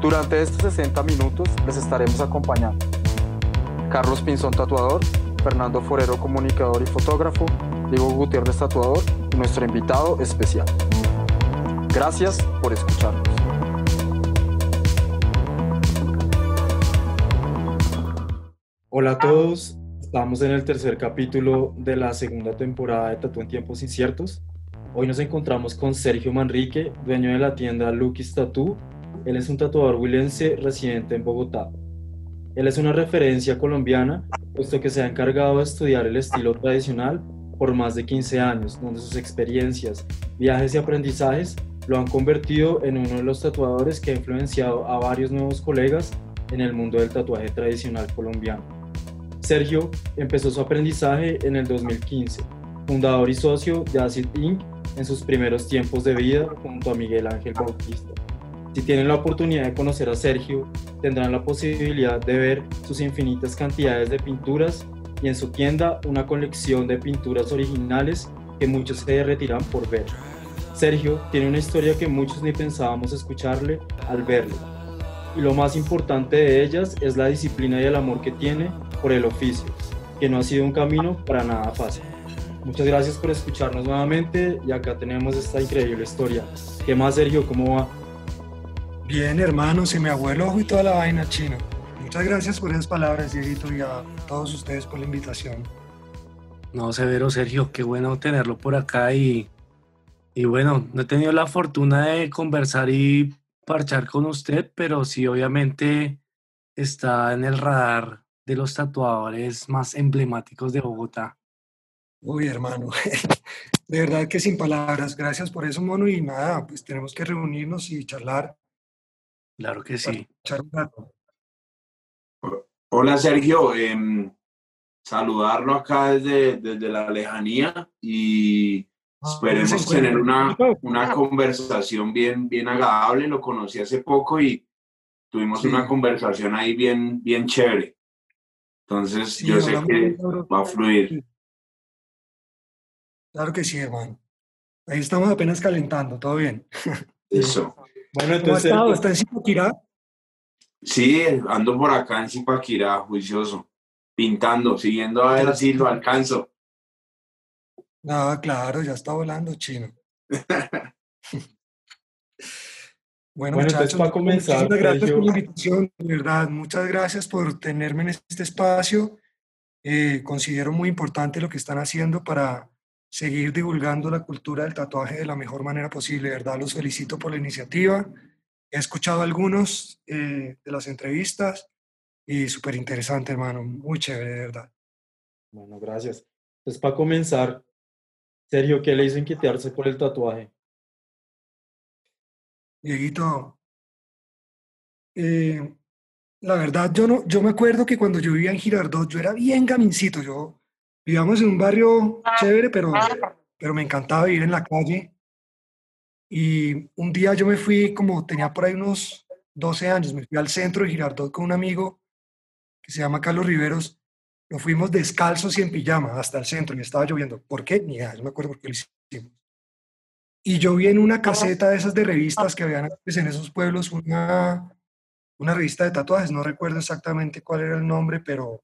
Durante estos 60 minutos les estaremos acompañando Carlos Pinzón Tatuador, Fernando Forero Comunicador y Fotógrafo, Diego Gutiérrez Tatuador y nuestro invitado especial. Gracias por escucharnos. Hola a todos, estamos en el tercer capítulo de la segunda temporada de Tatu en Tiempos Inciertos. Hoy nos encontramos con Sergio Manrique, dueño de la tienda Lucky's Tattoo. Él es un tatuador huilense residente en Bogotá. Él es una referencia colombiana, puesto que se ha encargado de estudiar el estilo tradicional por más de 15 años, donde sus experiencias, viajes y aprendizajes lo han convertido en uno de los tatuadores que ha influenciado a varios nuevos colegas en el mundo del tatuaje tradicional colombiano. Sergio empezó su aprendizaje en el 2015, fundador y socio de Acid Inc. en sus primeros tiempos de vida junto a Miguel Ángel Bautista. Si tienen la oportunidad de conocer a Sergio, tendrán la posibilidad de ver sus infinitas cantidades de pinturas y en su tienda una colección de pinturas originales que muchos se derretirán por ver. Sergio tiene una historia que muchos ni pensábamos escucharle al verlo. Y lo más importante de ellas es la disciplina y el amor que tiene por el oficio, que no ha sido un camino para nada fácil. Muchas gracias por escucharnos nuevamente y acá tenemos esta increíble historia. ¿Qué más, Sergio? ¿Cómo va? Bien, hermano, se me abuelo ojo y toda la vaina chino. Muchas gracias por esas palabras, Dieguito, y a todos ustedes por la invitación. No, severo, Sergio, qué bueno tenerlo por acá y, y bueno, no he tenido la fortuna de conversar y parchar con usted, pero sí, obviamente está en el radar de los tatuadores más emblemáticos de Bogotá. Uy, hermano, de verdad que sin palabras. Gracias por eso, mono. Y nada, pues tenemos que reunirnos y charlar. Claro que sí. Hola Sergio, em, saludarlo acá desde, desde la lejanía y esperemos se tener una, una conversación bien, bien agradable. Lo conocí hace poco y tuvimos Sí. una conversación ahí bien, bien chévere. Entonces Sí, yo sé que va a fluir. Claro que sí, hermano. Ahí estamos apenas calentando, todo bien. Eso. Bueno, ¿Cómo ha entonces, estado? Sergio, ¿Está en Zipaquirá? Sí, ando por acá en Zipaquirá, juicioso, pintando, siguiendo a ver si lo alcanzo. Ah, claro, ya está volando chino. Bueno, Bueno, entonces, muchachos, para comenzar, muchísimas gracias por la invitación, de verdad, muchas gracias por tenerme en este espacio. Eh, considero muy importante lo que están haciendo para seguir divulgando la cultura del tatuaje de la mejor manera posible, de verdad, los felicito por la iniciativa. He escuchado algunos eh, de las entrevistas y súper interesante, hermano, muy chévere, de verdad. bueno, gracias. Entonces, para comenzar, Sergio, ¿qué le hizo inquietarse por el tatuaje? Dieguito, eh, la verdad, yo no, yo me acuerdo que cuando yo vivía en Girardot, yo era bien gamincito, yo vivíamos en un barrio chévere, pero, pero me encantaba vivir en la calle. Y un día yo me fui, como tenía por ahí unos 12 años, me fui al centro de Girardot con un amigo que se llama Carlos Riveros. Nos fuimos descalzos y en pijama hasta el centro y estaba lloviendo. ¿Por qué? Ni idea, no me acuerdo por qué lo hicimos. Y yo vi en una caseta de esas de revistas que habían antes en esos pueblos una, una revista de tatuajes, no recuerdo exactamente cuál era el nombre, pero,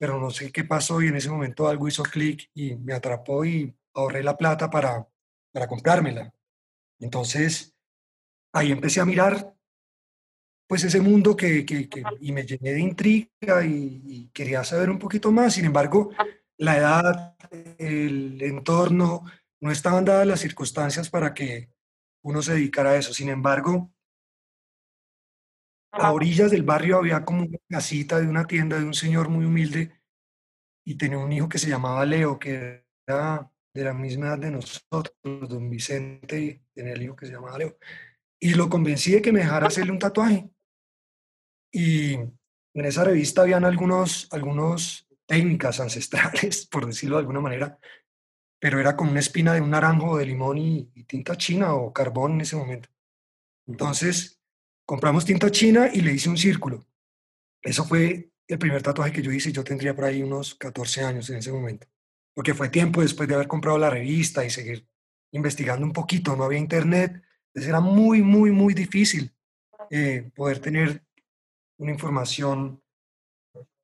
pero no sé qué pasó y en ese momento algo hizo clic y me atrapó y ahorré la plata para, para comprármela. Entonces, ahí empecé a mirar pues ese mundo que, que- que- y me llené de intriga y, y quería saber un poquito más. Sin embargo, la edad, el entorno, no estaban dadas las circunstancias para que uno se dedicara a eso. Sin embargo, a orillas del barrio había como una casita de una tienda de un señor muy humilde y tenía un hijo que se llamaba Leo, que era de la misma edad de nosotros, don Vicente, y tenía el hijo que se llamaba Leo. Y lo convencí de que me dejara hacerle un tatuaje. Y en esa revista habían algunos, algunos técnicas ancestrales, por decirlo de alguna manera, pero era con una espina de un naranjo, de limón y, y tinta china o carbón en ese momento. Entonces, compramos tinta china y le hice un círculo. Eso fue el primer tatuaje que yo hice. Yo tendría por ahí unos 14 años en ese momento, porque fue tiempo después de haber comprado la revista y seguir investigando un poquito. No había internet, entonces era muy, muy, muy difícil eh, poder tener una información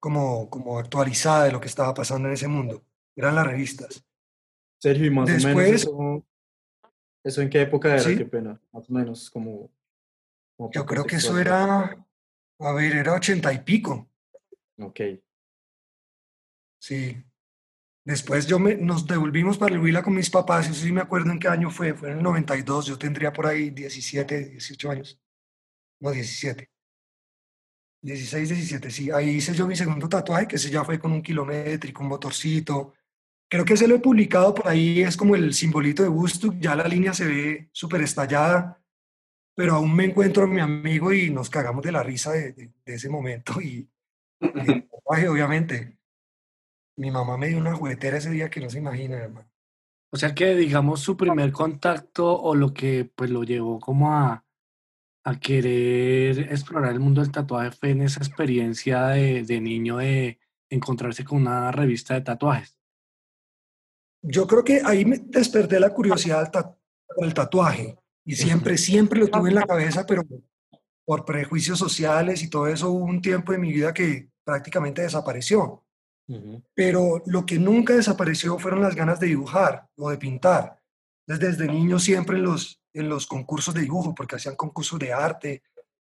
como, como actualizada de lo que estaba pasando en ese mundo. Eran las revistas. Sergio, y más Después- o menos eso, ¿eso en qué época era? Sí. Qué pena, más o menos como... Yo creo que eso era, a ver, era ochenta y pico. Ok, Sí. Después yo me, nos devolvimos para el Huila con mis papás, eso sí me acuerdo en qué año fue, fue en el 92, yo tendría por ahí 17, 18 años. No, 17. 16, 17, sí. Ahí hice yo mi segundo tatuaje, que ese ya fue con un kilométrico, un motorcito. Creo que ese lo he publicado por ahí, es como el simbolito de Woodstock, ya la línea se ve súper estallada, pero aún me encuentro a mi amigo y nos cagamos de la risa de, de- de ese momento y, y obviamente. Mi mamá me dio una juguetera ese día que no se imagina, hermano. O sea que, digamos, su primer contacto o lo que pues lo llevó como a, a querer explorar el mundo del tatuaje fue en esa experiencia de, de niño de encontrarse con una revista de tatuajes. Yo creo que ahí me desperté la curiosidad al ta- por el tatuaje y siempre, siempre lo tuve en la cabeza, pero por prejuicios sociales y todo eso hubo un tiempo de mi vida que prácticamente desapareció. Pero lo que nunca desapareció fueron las ganas de dibujar o de pintar. Desde, desde niño siempre en los, en los concursos de dibujo, porque hacían concursos de arte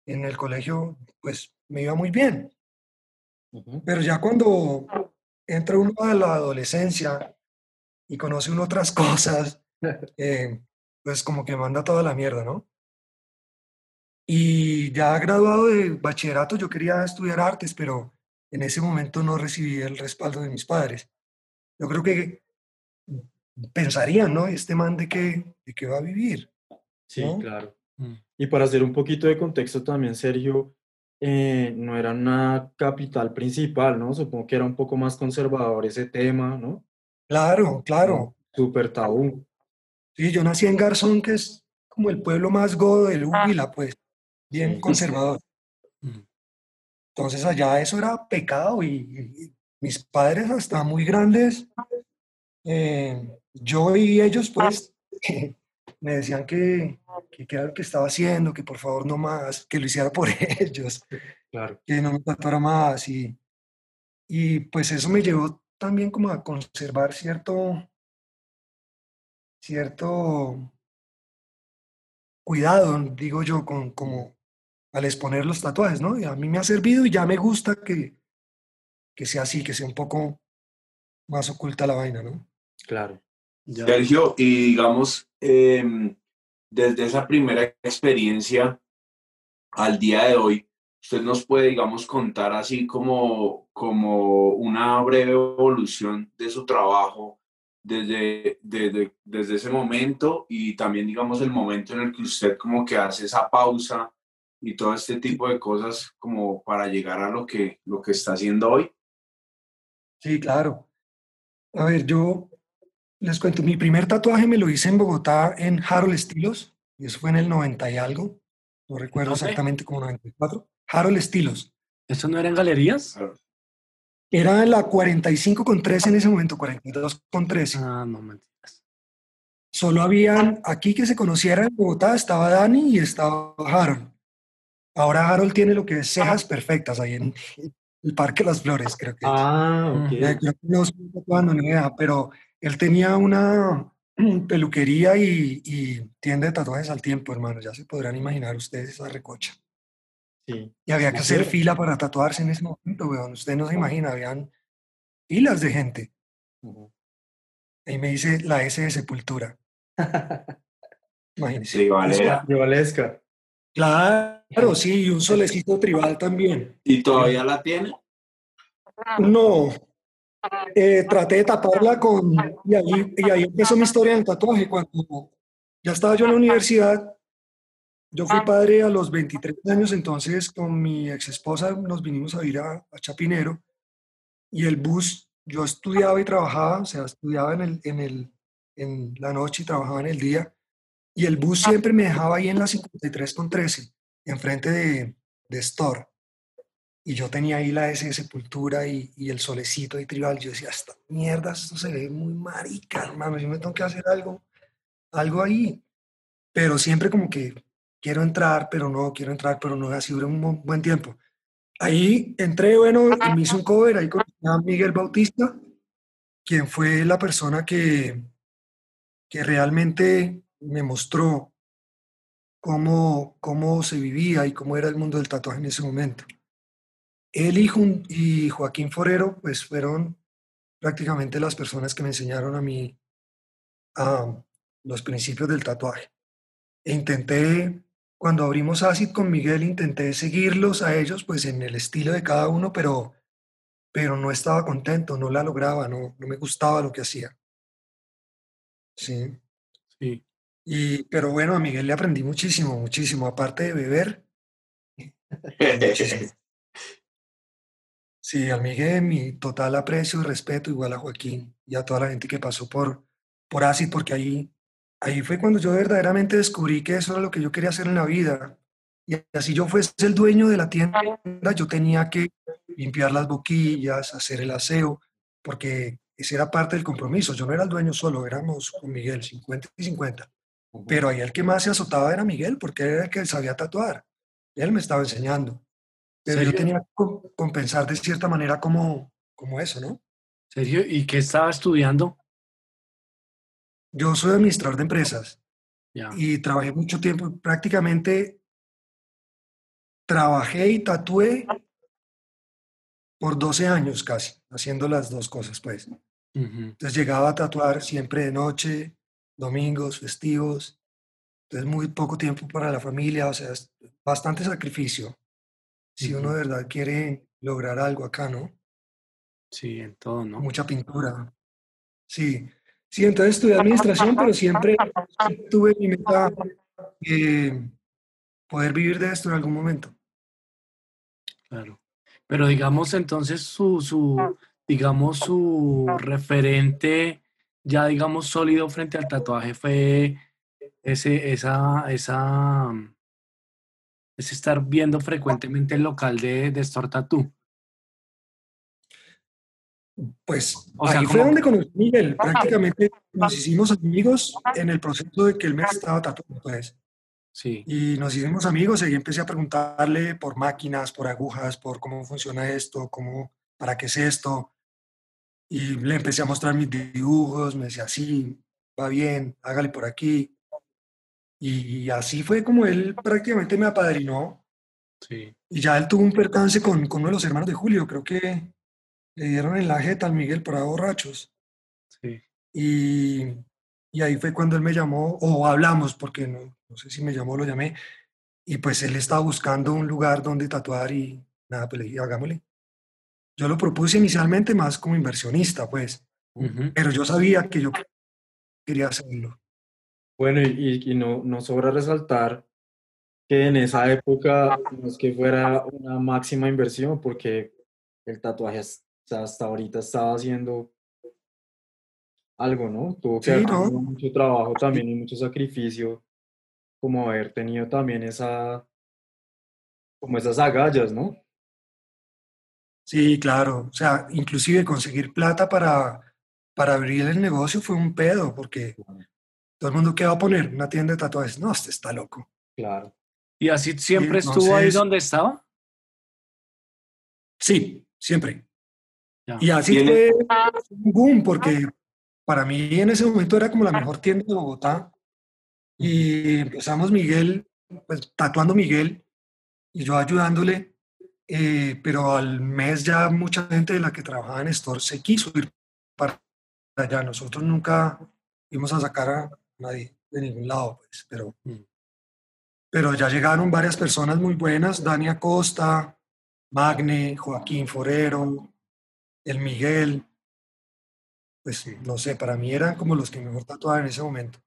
en el colegio, pues me iba muy bien. Pero ya cuando entra uno a la adolescencia y conoce uno otras cosas, eh, pues como que manda toda la mierda, ¿no? Y ya graduado de bachillerato, yo quería estudiar artes, pero en ese momento no recibí el respaldo de mis padres. Yo creo que pensarían, ¿no? Este man de qué, de qué va a vivir. Sí, ¿no? claro. Mm. Y para hacer un poquito de contexto también, Sergio, eh, no era una capital principal, ¿no? Supongo que era un poco más conservador ese tema, ¿no? Claro, claro. Súper tabú. Sí, yo nací en Garzón, que es como el pueblo más godo del Huila, pues, bien conservador. Entonces allá eso era pecado y, mis padres hasta muy grandes, eh, yo y ellos pues me decían que, que, que era lo que estaba haciendo, que por favor no más, que lo hiciera por ellos, Claro. que no me tatuara más y, y pues eso me llevó también como a conservar cierto, cierto cuidado, digo yo, con, como al exponer los tatuajes, ¿no? Y a mí me ha servido y ya me gusta que, que sea así, que sea un poco más oculta la vaina, ¿no? Claro. Ya. Sergio, y digamos, em, desde esa primera experiencia al día de hoy, usted nos puede, digamos, contar así como, como una breve evolución de su trabajo desde, desde, desde ese momento y también, digamos, el momento en el que usted como que hace esa pausa y todo este tipo de cosas como para llegar a lo que, lo que está haciendo hoy. Sí, claro. A ver, yo les cuento, mi primer tatuaje me lo hice en Bogotá en Harold Estilos, y eso fue en el 90 y algo, no recuerdo ¿Dónde? exactamente como 94. Harold Estilos. ¿Eso no era en galerías? Era la 45 con 13 en ese momento, 42 con 13. Ah, no mentiras. Solo habían, aquí que se conociera en Bogotá, estaba Dani y estaba Harold. Ahora Harold tiene lo que es cejas perfectas ahí en el Parque Las Flores, creo que es. Ah, ok. Eh, creo que no estoy tatuando ni idea, pero él tenía una peluquería y, y tienda de tatuajes al tiempo, hermano. Ya se podrán imaginar ustedes esa recocha. Sí. Y había que hacer fila para tatuarse en ese momento, weón. Usted no se imagina, habían filas de gente. Ujú. Ahí me dice la S de Sepultura. Imagínese. Sí, Valera. De Valesca. Claro, sí, y un solecito tribal también. ¿Y todavía la tiene? No, eh, traté de taparla con... Y ahí, y ahí empezó mi historia del tatuaje. Cuando ya estaba yo en la universidad, yo fui padre a los 23 años, entonces con mi ex esposa nos vinimos a ir a, a Chapinero y el bus, yo estudiaba y trabajaba, o sea, estudiaba en, el, en, el, en la noche y trabajaba en el día, y el bus siempre me dejaba ahí en la 53 con 13, enfrente de, de Store. Y yo tenía ahí la S de Sepultura y, y, el solecito de Tribal. Yo decía, esta mierda, esto se ve muy marica, hermano, yo me tengo que hacer algo, algo ahí. Pero siempre como que quiero entrar, pero no, quiero entrar, pero no, así duró un buen tiempo. Ahí entré, bueno, y me hice un cover ahí con Miguel Bautista, quien fue la persona que, que realmente me mostró cómo, cómo se vivía y cómo era el mundo del tatuaje en ese momento. Él y, y Joaquín Forero, pues fueron prácticamente las personas que me enseñaron a mí los principios del tatuaje. E intenté cuando abrimos Acid con Miguel intenté seguirlos a ellos, pues en el estilo de cada uno, pero, pero no estaba contento, no la lograba, no, no me gustaba lo que hacía. Sí. Sí. Y, pero bueno, a Miguel le aprendí muchísimo, muchísimo, aparte de beber. muchísimo. Sí, al Miguel mi total aprecio y respeto, igual a Joaquín y a toda la gente que pasó por, por Acid, porque ahí ahí fue cuando yo verdaderamente descubrí que eso era lo que yo quería hacer en la vida. Y así yo fuese el dueño de la tienda, yo tenía que limpiar las boquillas, hacer el aseo, porque ese era parte del compromiso. Yo no era el dueño solo, éramos con Miguel, 50 y 50. Pero ahí el que más se azotaba era Miguel, porque era el que sabía tatuar. Él me estaba enseñando. Pero yo tenía que compensar de cierta manera como, como eso, ¿no? ¿Serio? ¿Y qué estaba estudiando? Yo soy administrador de empresas y trabajé mucho tiempo, prácticamente trabajé y tatué por 12 años casi, haciendo las dos cosas, pues. Entonces llegaba a tatuar siempre de noche, domingos, festivos. Entonces muy poco tiempo para la familia, o sea, bastante sacrificio. Si uno de verdad quiere lograr algo acá, ¿no? Sí, en todo, ¿no? Mucha pintura. Sí. Sí, entonces estudié administración, pero siempre tuve mi meta eh, poder vivir de esto en algún momento. Claro. Pero digamos entonces su, su, digamos su referente ya digamos sólido frente al tatuaje fue ese, esa, esa, ese estar viendo frecuentemente el local de, de Store Tattoo. Pues ahí fue donde conocí a Miguel. Prácticamente nos hicimos amigos en el proceso de que él me estaba tatuando. Pues. Sí. Y nos hicimos amigos y empecé a preguntarle por máquinas, por agujas, por cómo funciona esto, cómo, para qué es esto. Y le empecé a mostrar mis dibujos, me decía, sí, va bien, hágale por aquí. Y así fue como él prácticamente me apadrinó. Sí. Y ya él tuvo un percance con, con uno de los hermanos de Julio, creo que le dieron en la jeta al Miguel para borrachos. Sí. Y, y, ahí fue cuando él me llamó, o hablamos, porque no, no, sé si me llamó o lo llamé, y pues él estaba buscando un lugar donde tatuar y nada, pues le dije, hagámosle. Yo lo propuse inicialmente más como inversionista, pues, pero yo sabía que yo quería hacerlo. Bueno, y, y no, no sobra resaltar que en esa época no es que fuera una máxima inversión, porque el tatuaje sea, hasta ahorita estaba haciendo algo, ¿no? Tuvo que haber mucho trabajo también y mucho sacrificio, como haber tenido también esa, como esas agallas, ¿no? Sí, claro. O sea, inclusive conseguir plata para, para abrir el negocio fue un pedo, porque todo el mundo que va a poner una tienda de tatuajes, no, este está loco. Claro. ¿Y así siempre estuvo ahí donde estaba? Sí, siempre. Y así fue un boom, porque para mí en ese momento era como la mejor tienda de Bogotá. Y empezamos Miguel, pues tatuando Miguel y yo ayudándole. Eh, pero al mes ya mucha gente de la que trabajaba en Store se quiso ir para allá. Nosotros nunca íbamos a sacar a nadie de ningún lado, pues, pero, mm. pero ya llegaron varias personas muy buenas, Dani Acosta, Magne, Joaquín Forero, el Miguel, pues no sé, para mí eran como los que mejor tatuaban en ese momento.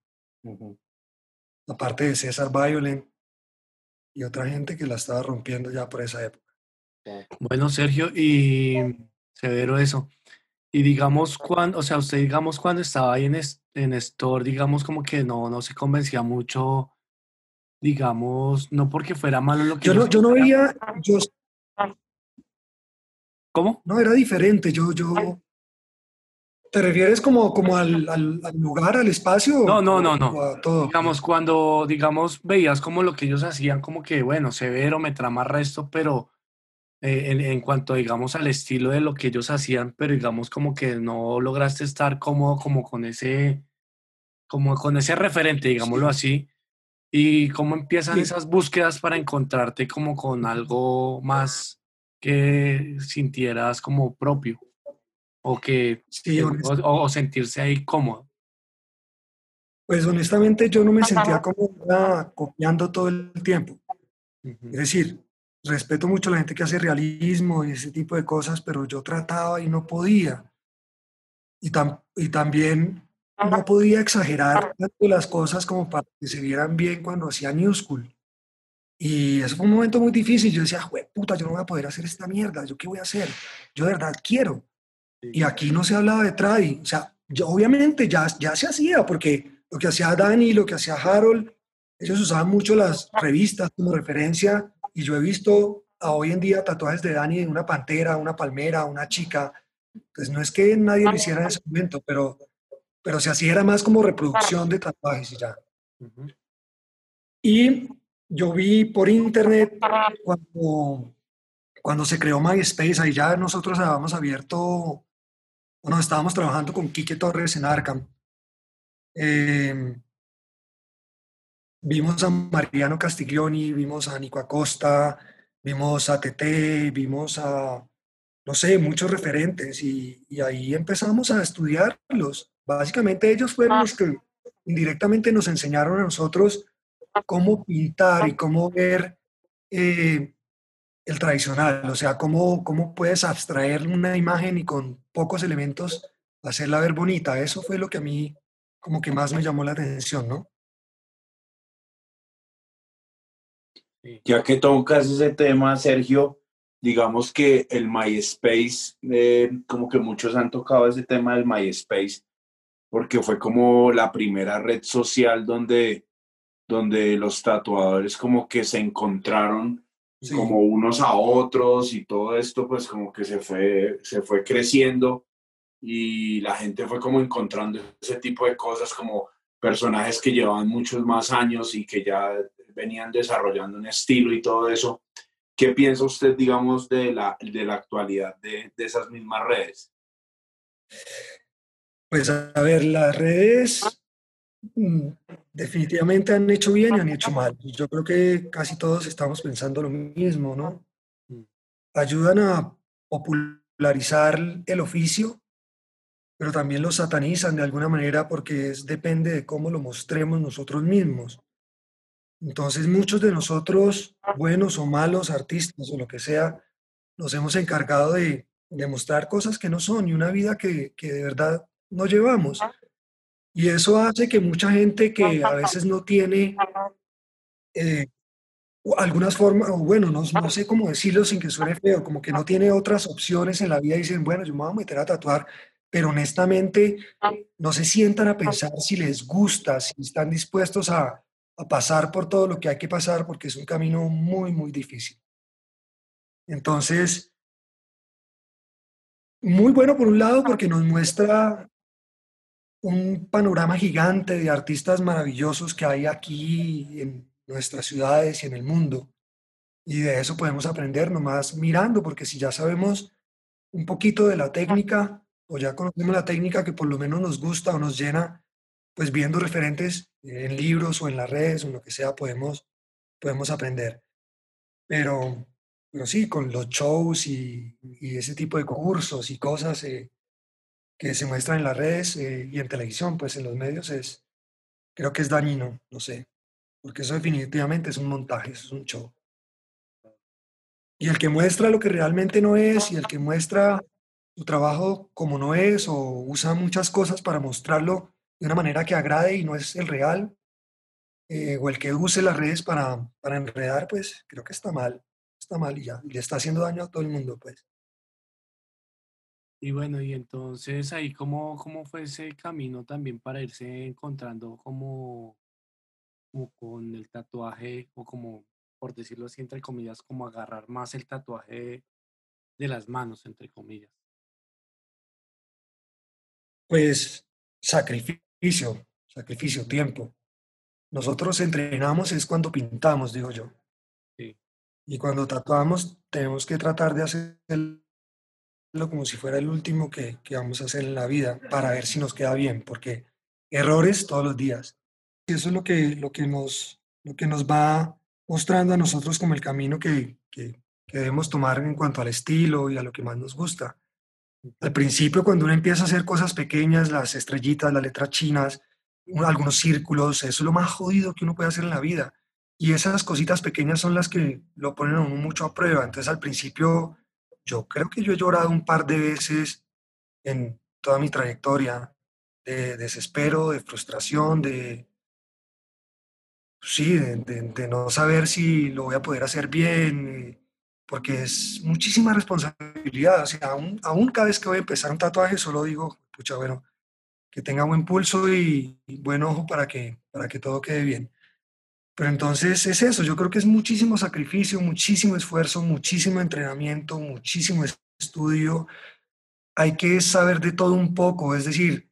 Aparte de César Violent, y otra gente que la estaba rompiendo ya por esa época. Bueno, Sergio, y severo eso. Y digamos, cuando, o sea, usted, digamos, cuando estaba ahí en, en Store, digamos, como que no, no se convencía mucho, digamos, no porque fuera malo lo que... Yo no, yo no veía, yo... ¿Cómo? No, era diferente, yo, yo... ¿Te refieres como, como al, al, lugar, al espacio? No, no, no, no. Todo? Digamos, cuando, digamos, veías como lo que ellos hacían, como que, bueno, severo, me trama resto, pero eh, en, cuanto, digamos, al estilo de lo que ellos hacían, pero digamos como que no lograste estar cómodo como con ese, como con ese referente, digámoslo así, y cómo empiezan esas búsquedas para encontrarte como con algo más que sintieras como propio o que o, sentirse ahí cómodo. Pues honestamente yo no me sentía como copiando todo el tiempo. Es decir, respeto mucho a la gente que hace realismo y ese tipo de cosas, pero yo trataba y no podía. Y, y también no podía exagerar las cosas como para que se vieran bien cuando hacía New School. Y eso fue un momento muy difícil. Yo decía, puta, yo no voy a poder hacer esta mierda. ¿Yo qué voy a hacer? Yo de verdad quiero. Y aquí no se hablaba de tradi. O sea, yo, obviamente ya, ya se hacía, porque lo que hacía Dani, lo que hacía Harold, ellos usaban mucho las revistas como referencia y yo he visto a hoy en día tatuajes de Dani en una pantera, una palmera, una chica. Pues no es que nadie lo hiciera en ese momento, pero, pero se hacía era más como reproducción de tatuajes y ya. Y yo vi por internet cuando, cuando se creó MySpace, ahí ya nosotros habíamos abierto, bueno, estábamos trabajando con Quique Torres en Arkham. Eh, Vimos a Mariano Castiglioni, vimos a Nico Acosta, vimos a TT, vimos a, no sé, muchos referentes y, ahí empezamos a estudiarlos. Básicamente ellos fueron los que indirectamente nos enseñaron a nosotros cómo pintar y cómo ver eh, el tradicional, o sea, cómo, cómo puedes abstraer una imagen y con pocos elementos hacerla ver bonita. Eso fue lo que a mí como que más me llamó la atención, ¿no? Ya que tocas ese tema, Sergio, digamos que el MySpace, eh, como que muchos han tocado ese tema del MySpace, porque fue como la primera red social donde, donde los tatuadores como que se encontraron como unos a otros y todo esto pues como que se fue, se fue creciendo y la gente fue como encontrando ese tipo de cosas como personajes que llevaban muchos más años y que ya venían desarrollando un estilo y todo eso. ¿Qué piensa usted, digamos, de la, de la actualidad de, de esas mismas redes? Pues a ver, las redes definitivamente han hecho bien y han hecho mal. Yo creo que casi todos estamos pensando lo mismo, ¿no? Mm. Ayudan a popularizar el oficio, pero también lo satanizan de alguna manera porque es, depende de cómo lo mostremos nosotros mismos. Entonces muchos de nosotros, buenos o malos artistas o lo que sea, nos hemos encargado de, demostrar cosas que no son y una vida que, de verdad no llevamos. Y eso hace que mucha gente que a veces no tiene eh, algunas formas, o bueno, no, no, sé cómo decirlo sin que suene feo, como que no tiene otras opciones en la vida dicen, bueno, yo me voy a meter a tatuar, pero honestamente no se sientan a pensar si les gusta, si están dispuestos a, a pasar por todo lo que hay que pasar porque es un camino muy, muy difícil. Entonces, muy bueno por un lado porque nos muestra un panorama gigante de artistas maravillosos que hay aquí en nuestras ciudades y en el mundo. Y de eso podemos aprender nomás mirando, porque si ya sabemos un poquito de la técnica o ya conocemos la técnica que por lo menos nos gusta o nos llena, pues viendo referentes en libros o en las redes o en lo que sea, podemos, podemos aprender. Pero, pero sí, con los shows y, ese tipo de cursos y cosas eh, que se muestran en las redes eh, y en televisión, pues en los medios, es, creo que es dañino, no sé, porque eso definitivamente es un montaje, es un show. Y el que muestra lo que realmente no es y el que muestra su trabajo como no es o usa muchas cosas para mostrarlo de una manera que agrade y no es el real, eh, o el que use las redes para, para enredar, pues creo que está mal, está mal y ya, y le está haciendo daño a todo el mundo, pues. Y bueno, y entonces ahí cómo, cómo fue ese camino también para irse encontrando como, como con el tatuaje o como, por decirlo así, entre comillas, como agarrar más el tatuaje de las manos, entre comillas. Pues sacrificio, sacrificio, tiempo. Nosotros entrenamos es cuando pintamos, digo yo. Sí. Y cuando tatuamos tenemos que tratar de hacerlo como si fuera el último que, que vamos a hacer en la vida para ver si nos queda bien, porque errores todos los días. Y eso es lo que, lo que, nos, lo que nos va mostrando a nosotros como el camino que, que, debemos tomar en cuanto al estilo y a lo que más nos gusta. Al principio, cuando uno empieza a hacer cosas pequeñas, las estrellitas, las letras chinas, un- algunos círculos, eso es lo más jodido que uno puede hacer en la vida. Y esas cositas pequeñas son las que lo ponen a mucho a prueba. Entonces, al principio, yo creo que yo he llorado un par de veces en toda mi trayectoria de desespero, de frustración, de, sí, de, no saber si lo voy a poder hacer bien, eh, porque es muchísima responsabilidad. O sea, aún, aún cada vez que voy a empezar un tatuaje, solo digo, pucha, bueno, que tenga buen pulso y, y buen ojo para que, para que todo quede bien. Pero entonces es eso, yo creo que es muchísimo sacrificio, muchísimo esfuerzo, muchísimo entrenamiento, muchísimo es- estudio. Hay que saber de todo un poco, es decir,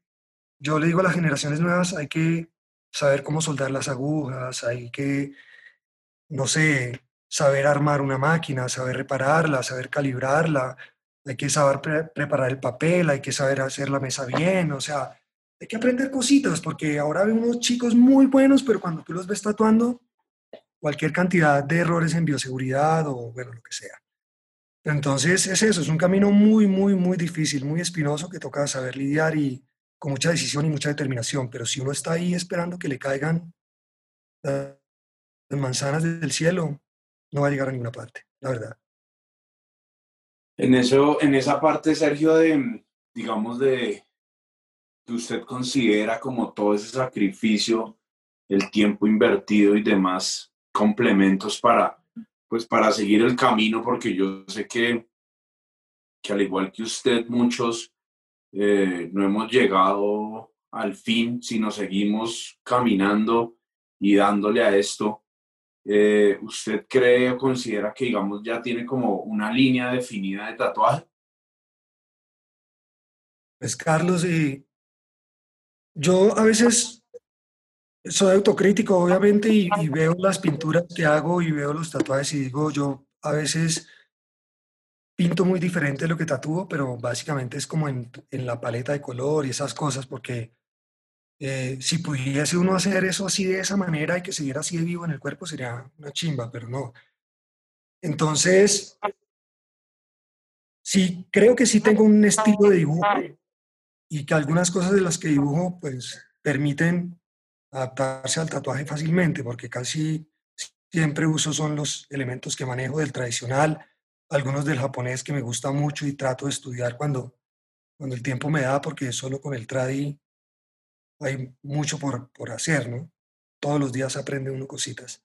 yo le digo a las generaciones nuevas, hay que saber cómo soldar las agujas, hay que, no sé, saber armar una máquina, saber repararla, saber calibrarla, hay que saber pre- preparar el papel, hay que saber hacer la mesa bien, o sea, hay que aprender cositas, porque ahora veo unos chicos muy buenos, pero cuando tú los ves tatuando, cualquier cantidad de errores en bioseguridad o bueno, lo que sea. Entonces es eso, es un camino muy, muy, muy difícil, muy espinoso que toca saber lidiar y con mucha decisión y mucha determinación, pero si uno está ahí esperando que le caigan la- las manzanas del cielo, no va a llegar a ninguna parte, la verdad. En eso, en esa parte, Sergio, de, digamos, de que usted considera como todo ese sacrificio, el tiempo invertido y demás complementos para, pues, para seguir el camino, porque yo sé que, que al igual que usted, muchos eh, no hemos llegado al fin, sino seguimos caminando y dándole a esto. Eh, ¿Usted cree o considera que, digamos, ya tiene como una línea definida de tatuaje? Pues Carlos, eh, yo a veces soy autocrítico, obviamente, y, y veo las pinturas que hago y veo los tatuajes y digo, yo a veces pinto muy diferente de lo que tatúo, pero básicamente es como en, en la paleta de color y esas cosas, porque eh, si pudiese uno hacer eso así de esa manera y que siguiera así de vivo en el cuerpo sería una chimba, pero no. Entonces, sí, creo que sí tengo un estilo de dibujo y que algunas cosas de las que dibujo pues permiten adaptarse al tatuaje fácilmente, porque casi siempre uso son los elementos que manejo del tradicional, algunos del japonés que me gusta mucho y trato de estudiar cuando, cuando el tiempo me da, porque solo con el tradi hay mucho por, por hacer, ¿no? Todos los días aprende uno cositas.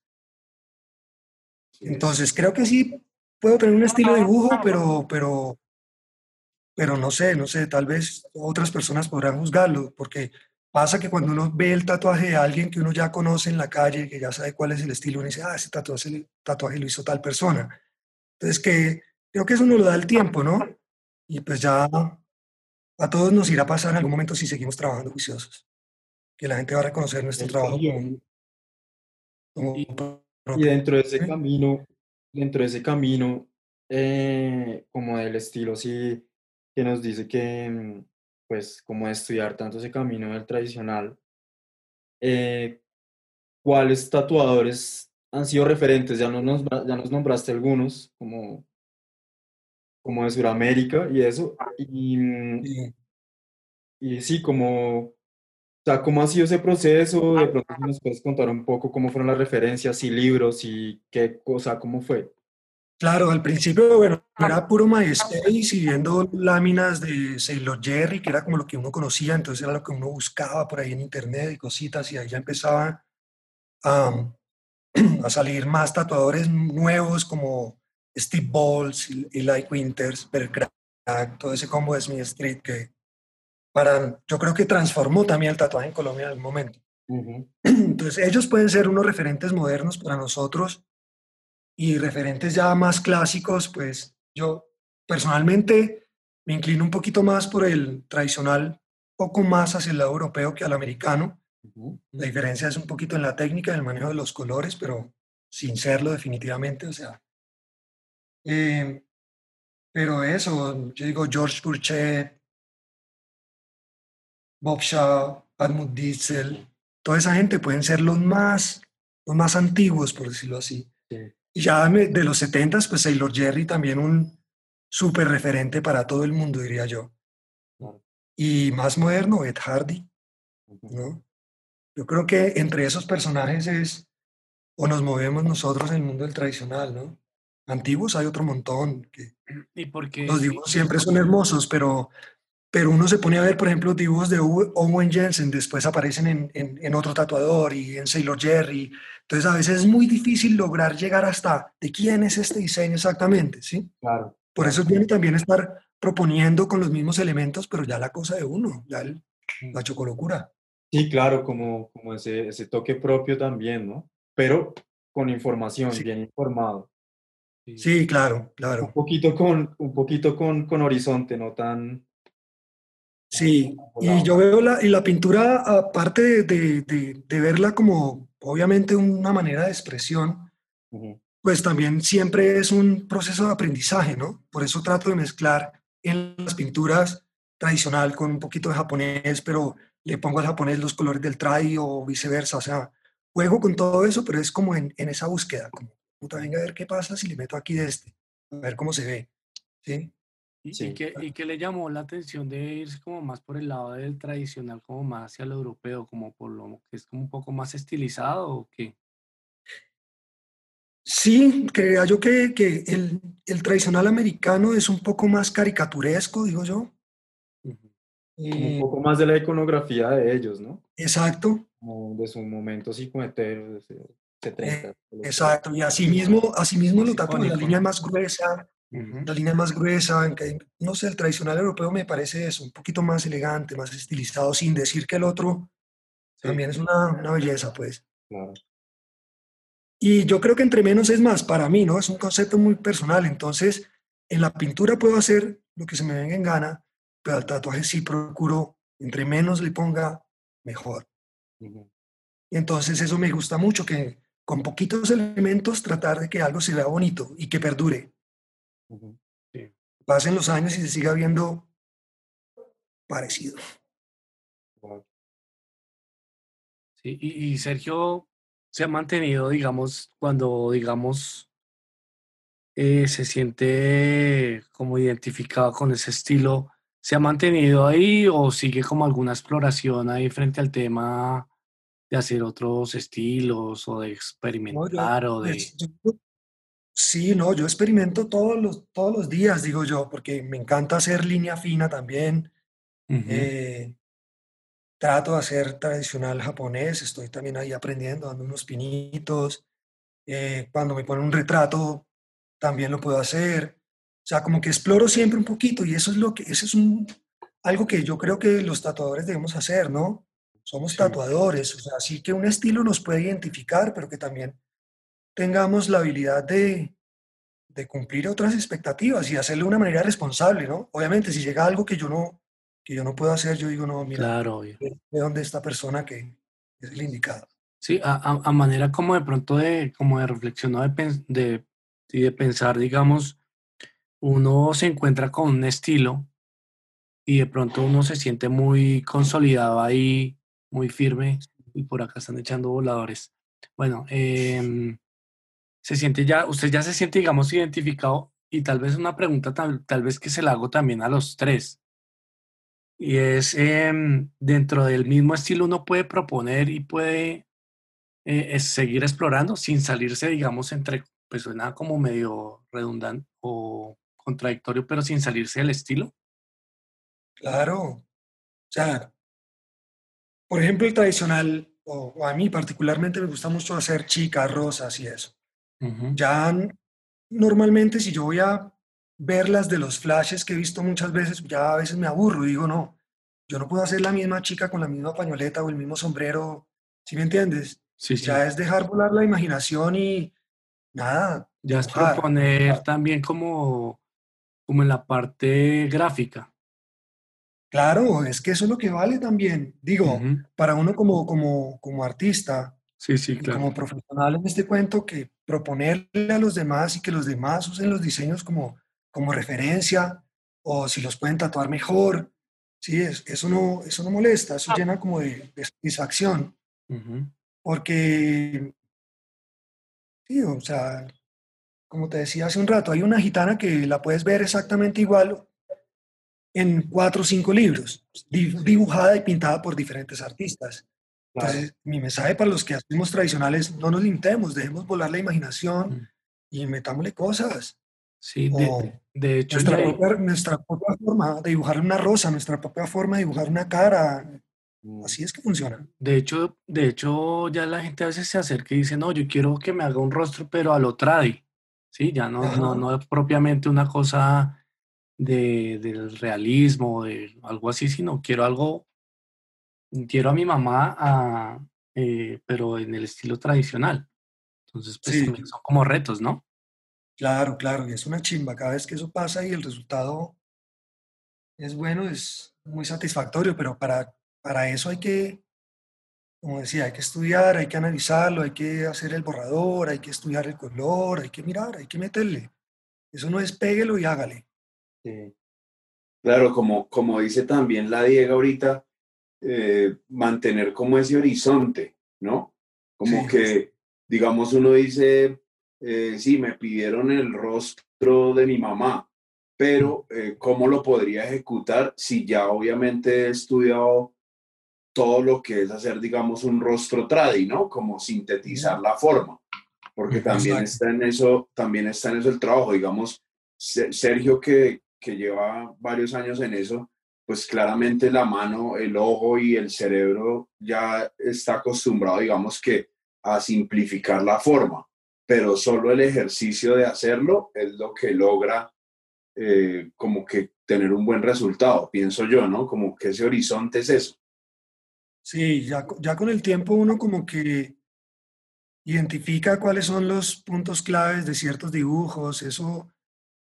Entonces, creo que sí puedo tener un estilo de dibujo, pero, pero, pero no sé, no sé, tal vez otras personas podrán juzgarlo, porque pasa que cuando uno ve el tatuaje de alguien que uno ya conoce en la calle, que ya sabe cuál es el estilo, uno dice, ah, ese tatuaje, tatuaje lo hizo tal persona. Entonces, que creo que eso nos lo da el tiempo, ¿no? Y pues ya a todos nos irá a pasar en algún momento si seguimos trabajando juiciosos, que la gente va a reconocer nuestro trabajo como, como Y-. Y dentro de ese ¿sí? camino, dentro de ese camino, eh, como del estilo así, que nos dice que, mm, pues, como estudiar tanto ese camino del tradicional, eh, ¿cuáles tatuadores han sido referentes? Ya nos, ya nos nombraste algunos, como, como de Sudamérica y eso, y, mm, Y- y sí, como, o sea, ¿cómo ha sido ese proceso? De pronto nos puedes contar un poco cómo fueron las referencias y libros y qué cosa, cómo fue. Claro, al principio, bueno, era puro MySpace y viendo láminas de Sailor Jerry, que era como lo que uno conocía, entonces era lo que uno buscaba por ahí en internet y cositas, y ahí ya empezaba a, a salir más tatuadores nuevos como Steve Balls, Eli Winters, Bergerac, todo ese combo de Smith Street que para, yo creo que transformó también el tatuaje en Colombia en algún momento. Entonces ellos pueden ser unos referentes modernos para nosotros y referentes ya más clásicos, pues yo personalmente me inclino un poquito más por el tradicional, poco más hacia el lado europeo que al americano. La diferencia es un poquito en la técnica, en el manejo de los colores, pero sin serlo definitivamente, o sea. Eh, pero eso, yo digo George Burchett, Bob Shaw, Admund Diesel, toda esa gente pueden ser los más, los más antiguos, por decirlo así. Y ya de los 70 pues Sailor Jerry también un súper referente para todo el mundo, diría yo. Y más moderno, Ed Hardy, ¿no? Yo creo que entre esos personajes es, o nos movemos nosotros en el mundo del tradicional, ¿no? Antiguos hay otro montón que ¿Y porque los dibujos siempre son hermosos, pero, pero uno se pone a ver, por ejemplo, dibujos de Owen Jensen, después aparecen en, en, otro tatuador y en Sailor Jerry. Entonces a veces es muy difícil lograr llegar hasta de quién es este diseño exactamente, ¿sí? Claro. Por eso viene también estar proponiendo con los mismos elementos, pero ya la cosa de uno, ya el, la chocolocura. Sí, claro, como, como ese, ese toque propio también, ¿no? Pero con información, bien informado. Sí, claro, claro. Un poquito con, un poquito con, con horizonte, no tan... Sí, y yo veo la, y la pintura, aparte de, de, de, verla como obviamente una manera de expresión, pues también siempre es un proceso de aprendizaje, ¿no? Por eso trato de mezclar en las pinturas tradicional con un poquito de japonés, pero le pongo al japonés los colores del trai o viceversa. O sea, juego con todo eso, pero es como en, en esa búsqueda, como, puta, venga a ver qué pasa si le meto aquí de este, a ver cómo se ve. ¿sí? ¿Y, sí. qué, ¿Y, qué, le llamó la atención de irse como más por el lado del tradicional, como más hacia lo europeo, como por lo que es como un poco más estilizado o qué? Sí, creía yo que, que el, el, tradicional americano es un poco más caricaturesco, digo yo un eh, poco más de la iconografía de ellos, ¿no? Exacto. Como de su momento de 70. Eh, exacto, y así mismo, así mismo lo tapo en la línea más gruesa, la línea más gruesa, que, no sé, el tradicional europeo me parece eso, un poquito más elegante, más estilizado, sin decir que el otro también es una, una belleza, pues. Claro. Y yo creo que entre menos es más, para mí, ¿no? Es un concepto muy personal, entonces en la pintura puedo hacer lo que se me venga en gana, pero al tatuaje sí procuro, entre menos le ponga, mejor. Y entonces eso me gusta mucho, que con poquitos elementos tratar de que algo se vea bonito y que perdure. Pasen los años y se siga viendo parecido. Sí, y, y Sergio se ha mantenido, digamos, cuando, digamos, eh, se siente como identificado con ese estilo, ¿Se ha mantenido ahí o sigue como alguna exploración ahí frente al tema de hacer otros estilos o de experimentar o de... sí, no, yo experimento todos los, todos los días, digo yo, porque me encanta hacer línea fina también. Eh, trato de hacer tradicional japonés, estoy también ahí aprendiendo, dando unos pinitos. Eh, cuando me ponen un retrato, también lo puedo hacer. O sea, como que exploro siempre un poquito y eso es lo que, eso es un, algo que yo creo que los tatuadores debemos hacer, ¿no? Somos tatuadores, o sea, sí que un estilo nos puede identificar, pero que también tengamos la habilidad de, de cumplir otras expectativas y hacerlo de una manera responsable, ¿no? Obviamente, si llega algo que yo no, que yo no puedo hacer, yo digo, no, mira, claro, ¿de, dónde esta persona que es el indicado? Sí, a, a, manera como de pronto de, como de reflexionar, de, de, de pensar, digamos, uno se encuentra con un estilo y de pronto uno se siente muy consolidado ahí, muy firme, y por acá están echando voladores. Bueno, em, se siente ya, usted ya se siente, digamos, identificado, y tal vez una pregunta tal, tal vez que se la hago también a los tres. Y es, em, dentro del mismo estilo uno puede proponer y puede eh, seguir explorando sin salirse, digamos, entre, pues suena como medio redundante o contradictorio, pero sin salirse del estilo. Claro. O sea, por ejemplo, el tradicional o, a mí particularmente me gusta mucho hacer chicas, rosas y eso. Ya normalmente si yo voy a ver las de los flashes que he visto muchas veces, ya a veces me aburro y digo, no, yo no puedo hacer la misma chica con la misma pañoleta o el mismo sombrero, ¿sí me entiendes? Sí, sí. Ya es dejar volar la imaginación y nada. Ya es proponer también como, como en la parte gráfica. Claro, es que eso es lo que vale también. Digo, para uno como, como, como artista, sí, sí, claro. como profesional en este cuento, que proponerle a los demás y que los demás usen los diseños como, como referencia, o si los pueden tatuar mejor, sí, eso, no, eso no molesta, eso llena como de, satisfacción. Porque, sí, o sea, como te decía hace un rato, hay una gitana que la puedes ver exactamente igual en cuatro o cinco libros, dibujada y pintada por diferentes artistas. Entonces, mi mensaje para los que hacemos tradicionales, no nos limitemos, dejemos volar la imaginación mm. y metámosle cosas. Sí, de, hecho. Nuestra, propia, nuestra, propia, forma de dibujar una rosa, nuestra propia forma de dibujar una cara. Mm. Así es que funciona. De hecho, de hecho, ya la gente a veces se acerca y dice, no, yo quiero que me haga un rostro, pero a lo tradi. Sí, ya no, no, no es propiamente una cosa de, del realismo, de algo así, sino quiero algo, quiero a mi mamá, eh, pero en el estilo tradicional. Entonces, pues son como retos, ¿no? Claro, claro, y es una chimba cada vez que eso pasa y el resultado es bueno, es muy satisfactorio, pero para, para eso hay que, como decía, hay que estudiar, hay que analizarlo, hay que hacer el borrador, hay que estudiar el color, hay que mirar, hay que meterle. Eso no es péguelo y hágale. Claro, como, como dice también la Diega ahorita, eh, mantener como ese horizonte, ¿no? Como que, digamos, uno dice, eh, sí, me pidieron el rostro de mi mamá, pero eh, ¿cómo lo podría ejecutar si ya obviamente he estudiado todo lo que es hacer, digamos, un rostro tradi, ¿no? Como sintetizar la forma, porque también está en eso, también está en eso el trabajo, digamos, Sergio que, que lleva varios años en eso, pues claramente la mano, el ojo y el cerebro ya está acostumbrado, digamos que, a simplificar la forma, pero solo el ejercicio de hacerlo es lo que logra eh, como que tener un buen resultado, pienso yo, ¿no? Como que ese horizonte es eso. Sí, ya, ya con el tiempo uno como que identifica cuáles son los puntos claves de ciertos dibujos, eso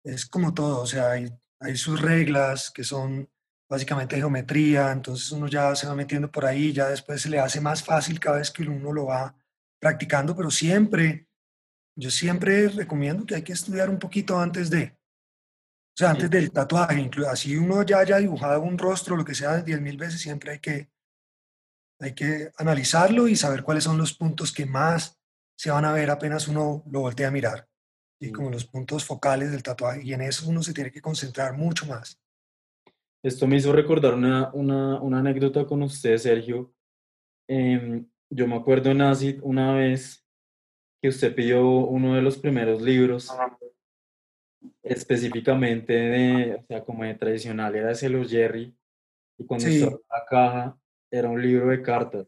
es como todo, o sea, hay, hay sus reglas que son básicamente geometría, entonces uno ya se va metiendo por ahí, ya después se le hace más fácil cada vez que uno lo va practicando, pero siempre, yo siempre recomiendo que hay que estudiar un poquito antes de, o sea, antes del tatuaje, así uno ya haya dibujado un rostro, lo que sea, diez mil veces, siempre hay que, hay que analizarlo y saber cuáles son los puntos que más se van a ver apenas uno lo voltea a mirar y como los puntos focales del tatuaje, y en eso uno se tiene que concentrar mucho más. Esto me hizo recordar una, una, una anécdota con usted, Sergio. Em, yo me acuerdo en ACID una vez que usted pidió uno de los primeros libros, específicamente de, o sea, como de tradicional, era de Celo Jerry, y cuando sí. estaba la caja era un libro de cartas,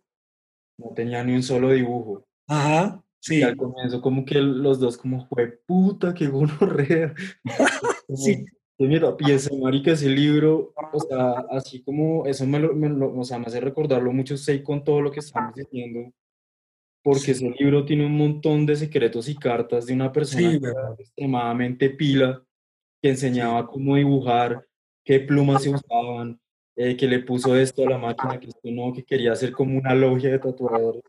no tenía ni un solo dibujo. Ajá. Sí. Y al comienzo como que los dos como, fue puta, qué gonorrea. sí. mira, y ese marica, ese libro, o sea, así como, eso me lo, me lo, o sea, me hace recordarlo mucho sé con todo lo que estamos diciendo, porque ese libro tiene un montón de secretos y cartas de una persona sí, extremadamente pila, que enseñaba cómo dibujar, qué plumas se usaban, eh, que le puso esto a la máquina, que esto no, que quería hacer como una logia de tatuadores.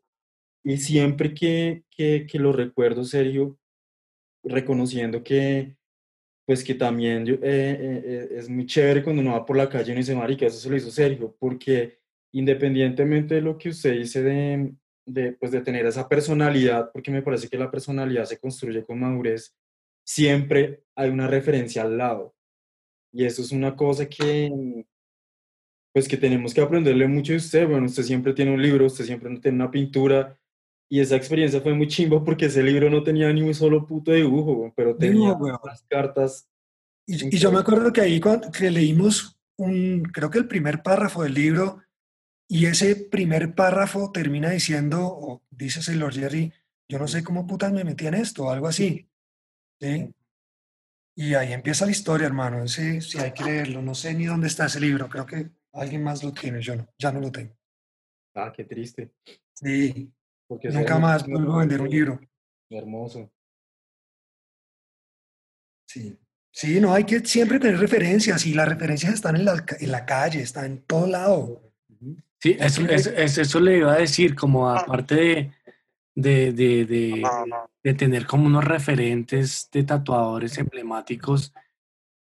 Y siempre que, que, que lo recuerdo, Sergio, reconociendo que, pues que también yo, eh, eh, es muy chévere cuando uno va por la calle y uno dice, marica, eso se lo hizo Sergio, porque independientemente de lo que usted dice de, de, pues de tener esa personalidad, porque me parece que la personalidad se construye con madurez, siempre hay una referencia al lado. Y eso es una cosa que, pues que tenemos que aprenderle mucho de usted. Bueno, usted siempre tiene un libro, usted siempre tiene una pintura, y esa experiencia fue muy chimba porque ese libro no tenía ni un solo puto dibujo, pero tenía las cartas. Y, y, yo me acuerdo que ahí cuando, que leímos un, creo que el primer párrafo del libro, y ese primer párrafo termina diciendo, o dice Sailor Jerry, yo no sé cómo putas me metí en esto, o algo así. ¿sí? Y ahí empieza la historia, hermano. Sí, sí, hay que leerlo. No sé ni dónde está ese libro. Creo que alguien más lo tiene. Yo no, ya no lo tengo. Ah, qué triste. Sí. Porque Nunca más vuelvo a vender un libro. Hermoso. Sí. Sí, no, hay que siempre tener referencias y las referencias están en la, en la calle, están en todo lado. Sí, eso, eso, le iba a decir, como aparte de, de, de, de, tener como unos referentes de tatuadores emblemáticos,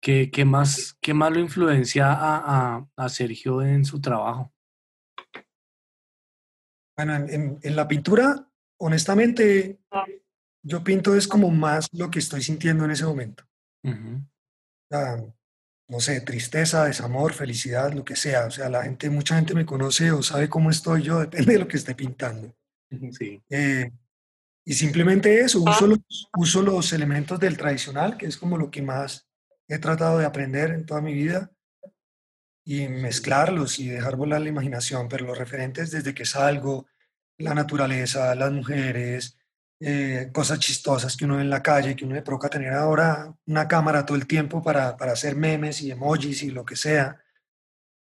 ¿qué, qué más, qué más lo influencia a, a, a Sergio en su trabajo? Bueno, en, en, la pintura, honestamente, yo pinto es como más lo que estoy sintiendo en ese momento. no sé, tristeza, desamor, felicidad, lo que sea. O sea, la gente, mucha gente me conoce o sabe cómo estoy yo, depende de lo que esté pintando. Sí. Eh, y simplemente eso, uso los, uso los elementos del tradicional, que es como lo que más he tratado de aprender en toda mi vida, y mezclarlos y dejar volar la imaginación, pero los referentes desde que salgo, la naturaleza, las mujeres, eh, cosas chistosas que uno ve en la calle, que uno le provoca tener ahora una cámara todo el tiempo para, para hacer memes y emojis y lo que sea.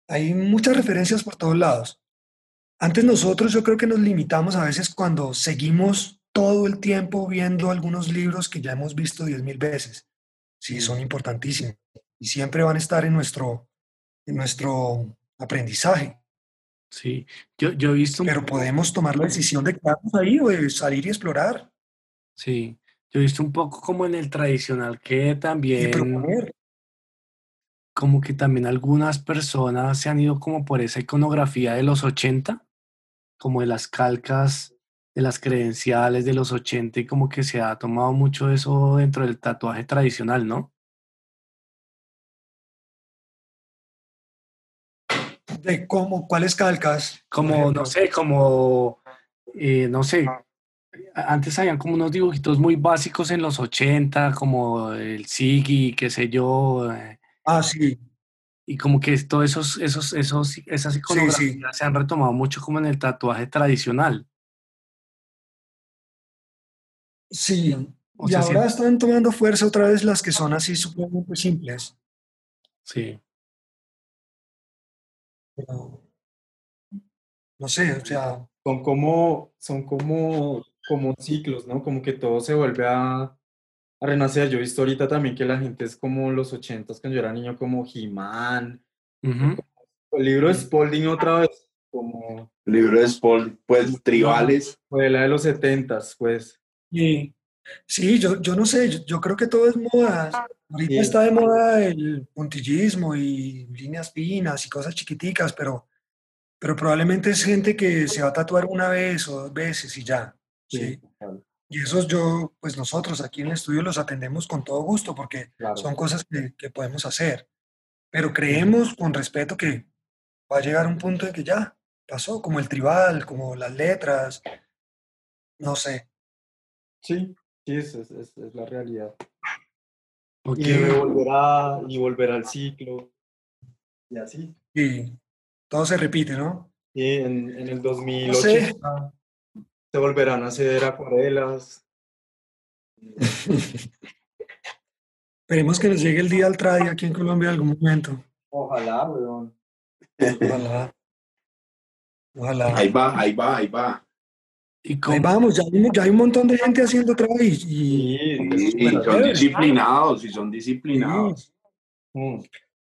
Hay muchas referencias por todos lados. Antes nosotros yo creo que nos limitamos a veces cuando seguimos todo el tiempo viendo algunos libros que ya hemos visto diez mil veces. Sí, son importantísimos y siempre van a estar en nuestro, en nuestro aprendizaje. Sí, yo, yo he visto... Pero podemos tomar la decisión de quedarnos ahí o de salir y explorar. Sí, yo he visto un poco como en el tradicional que también... Como que también algunas personas se han ido como por esa iconografía de los 80, como de las calcas, de las credenciales de los 80 y como que se ha tomado mucho eso dentro del tatuaje tradicional, ¿no? ¿De cómo? ¿Cuáles calcas? Como, no sé, como, eh, no sé, antes habían como unos dibujitos muy básicos en los 80, como el Sigi, qué sé yo. Eh. Ah, sí. Y como que todos esos, esos, esos, esas iconografías se han retomado mucho como en el tatuaje tradicional. Sí, y ahora están tomando fuerza otra vez las que son así supremamente simples. Sí no sé, o sea... Son como, son como, como ciclos, ¿no? Como que todo se vuelve a, a renacer. Yo he visto ahorita también que la gente es como los ochentas, cuando yo era niño, como He-Man. El libro de Spalding otra vez, como... El libro de Spalding, pues, tribales. Fue la de los setentas, pues. Sí, sí yo, yo no sé, yo, creo que todo es moda. Ahorita está de moda el puntillismo y líneas finas y cosas chiquiticas, pero, pero probablemente es gente que se va a tatuar una vez o dos veces y ya. Sí. Y esos yo, pues nosotros aquí en el estudio los atendemos con todo gusto porque son cosas que, que, podemos hacer. Pero creemos con respeto que va a llegar un punto en que ya pasó, como el tribal, como las letras, no sé. Sí, sí, es, es, es la realidad. Y volverá, y volverá al ciclo. Y así. Sí, todo se repite, ¿no? Sí, en, en el 2008 se volverán a hacer acuarelas. Esperemos que nos llegue el día al tradi aquí en Colombia en algún momento. Ojalá, weón. Ojalá. Ojalá. Ahí va, ahí va, ahí va. Y Ahí vamos, ya hay, ya hay, un montón de gente haciendo travis y, y, son disciplinados, y son disciplinados.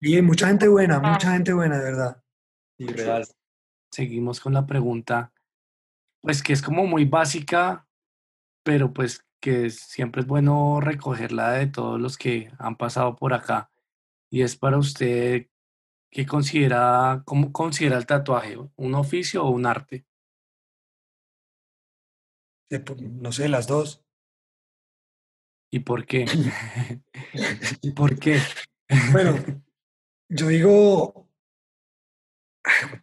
Y mucha gente buena, mucha gente buena, de verdad. Y real. Seguimos con la pregunta, pues que es como muy básica, pero pues que siempre es bueno recogerla de todos los que han pasado por acá. Y es para usted, ¿qué considera, cómo considera el tatuaje? ¿Un oficio o un arte? No sé, las dos. ¿Y por qué? ¿Y por qué? bueno, yo digo,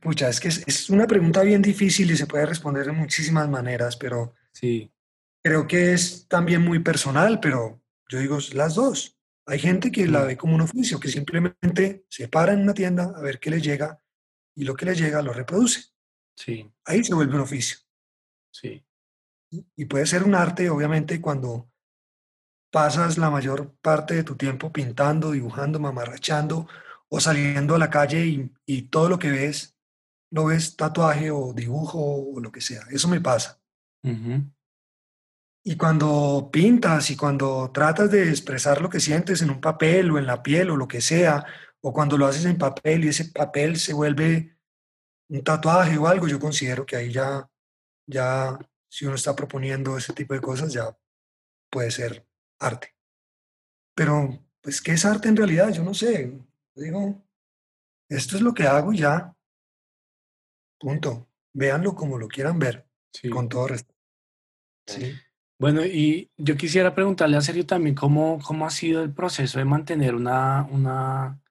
pucha, es que es, una pregunta bien difícil y se puede responder de muchísimas maneras, pero sí. creo que es también muy personal, pero yo digo las dos. Hay gente que la ve como un oficio, que simplemente se para en una tienda a ver qué le llega y lo que le llega lo reproduce. Sí, ahí se vuelve un oficio. sí. Y puede ser un arte, obviamente, cuando pasas la mayor parte de tu tiempo pintando, dibujando, mamarrachando o saliendo a la calle y, y todo lo que ves, lo ves tatuaje o dibujo o lo que sea. Eso me pasa. Y cuando pintas y cuando tratas de expresar lo que sientes en un papel o en la piel o lo que sea, o cuando lo haces en papel y ese papel se vuelve un tatuaje o algo, yo considero que ahí ya, ya, si uno está proponiendo ese tipo de cosas, ya puede ser arte. Pero, pues, ¿qué es arte en realidad? Yo no sé. Yo digo, esto es lo que hago ya. Punto. Véanlo como lo quieran ver, Sí. con todo respeto. Sí. Bueno, y yo quisiera preguntarle a Sergio también cómo, cómo ha sido el proceso de mantener una, una,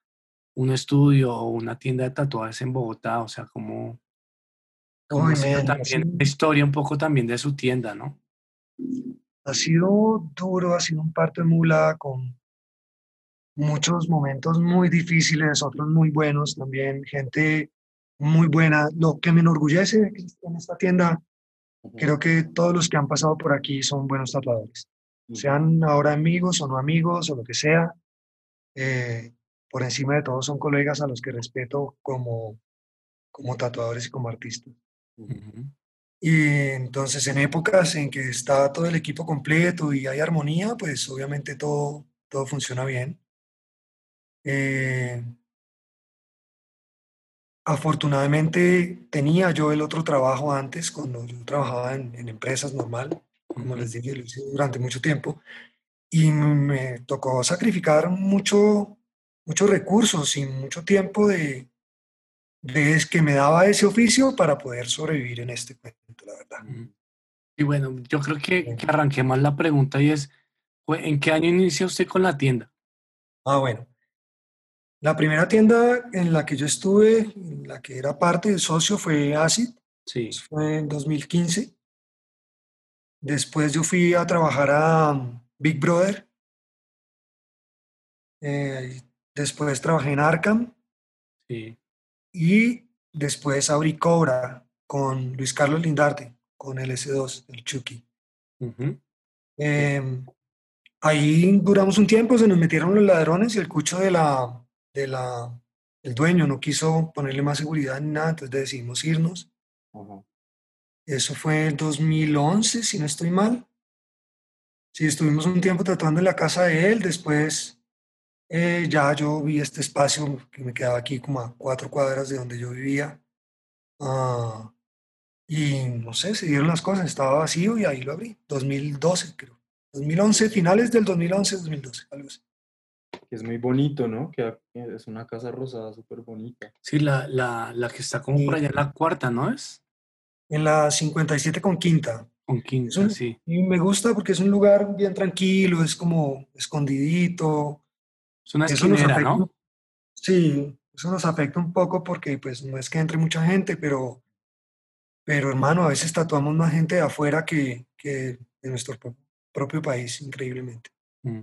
un estudio o una tienda de tatuajes en Bogotá, o sea, cómo, men, ha también sido- la historia un poco también de su tienda, ¿no? Ha sido duro, ha sido un parto de mula con muchos momentos muy difíciles, otros muy buenos también, gente muy buena. Lo que me enorgullece en esta tienda, creo que todos los que han pasado por aquí son buenos tatuadores, sean ahora amigos o no amigos o lo que sea. eh, por encima de todo son colegas a los que respeto como, como tatuadores y como artistas. Y entonces en épocas en que está todo el equipo completo y hay armonía, pues obviamente todo, todo funciona bien. Eh, afortunadamente tenía yo el otro trabajo antes, cuando yo trabajaba en, en empresas normal, como les dije, lo hice durante mucho tiempo, y me tocó sacrificar mucho, muchos recursos y mucho tiempo de, de es que me daba ese oficio para poder sobrevivir en este cuento, la verdad. Ujú. Y bueno, yo creo que, que arranquemos la pregunta y es, ¿en qué año inicia usted con la tienda? Ah, bueno. La primera tienda en la que yo estuve, en la que era parte de socio, fue Acid, Sí, eso fue en 2015. Después yo fui a trabajar a um, Big Brother. Eh, después trabajé en Arkham sí. Y después abrí Cobra con Luis Carlos Lindarte, con el S2, el Chucky. Em, ahí duramos un tiempo, se nos metieron los ladrones y el cucho de la, de la, el dueño no quiso ponerle más seguridad ni nada, entonces decidimos irnos. Ajá. Eso fue en 2011, si no estoy mal. Sí, estuvimos un tiempo tatuando en la casa de él, después eh, ya yo vi este espacio que me quedaba aquí como a cuatro cuadras de donde yo vivía. Ah, y no sé, se dieron las cosas, estaba vacío y ahí lo abrí, 2012 creo. 2011, finales del 2011, 2012, algo así. Es muy bonito, ¿no? Que es una casa rosada súper bonita. Sí, la, la, la que está como por Sí. allá en la cuarta, ¿no es? En la 57 con quinta. Con quinta, un- sí. y me gusta porque es un lugar bien tranquilo, es como escondidito. Es una Eso nos esquinera, afecta, ¿no? sí, eso nos afecta un poco porque pues no es que entre mucha gente, pero, pero hermano, a veces tatuamos más gente de afuera que, que de nuestro pro- propio país, increíblemente. Mm.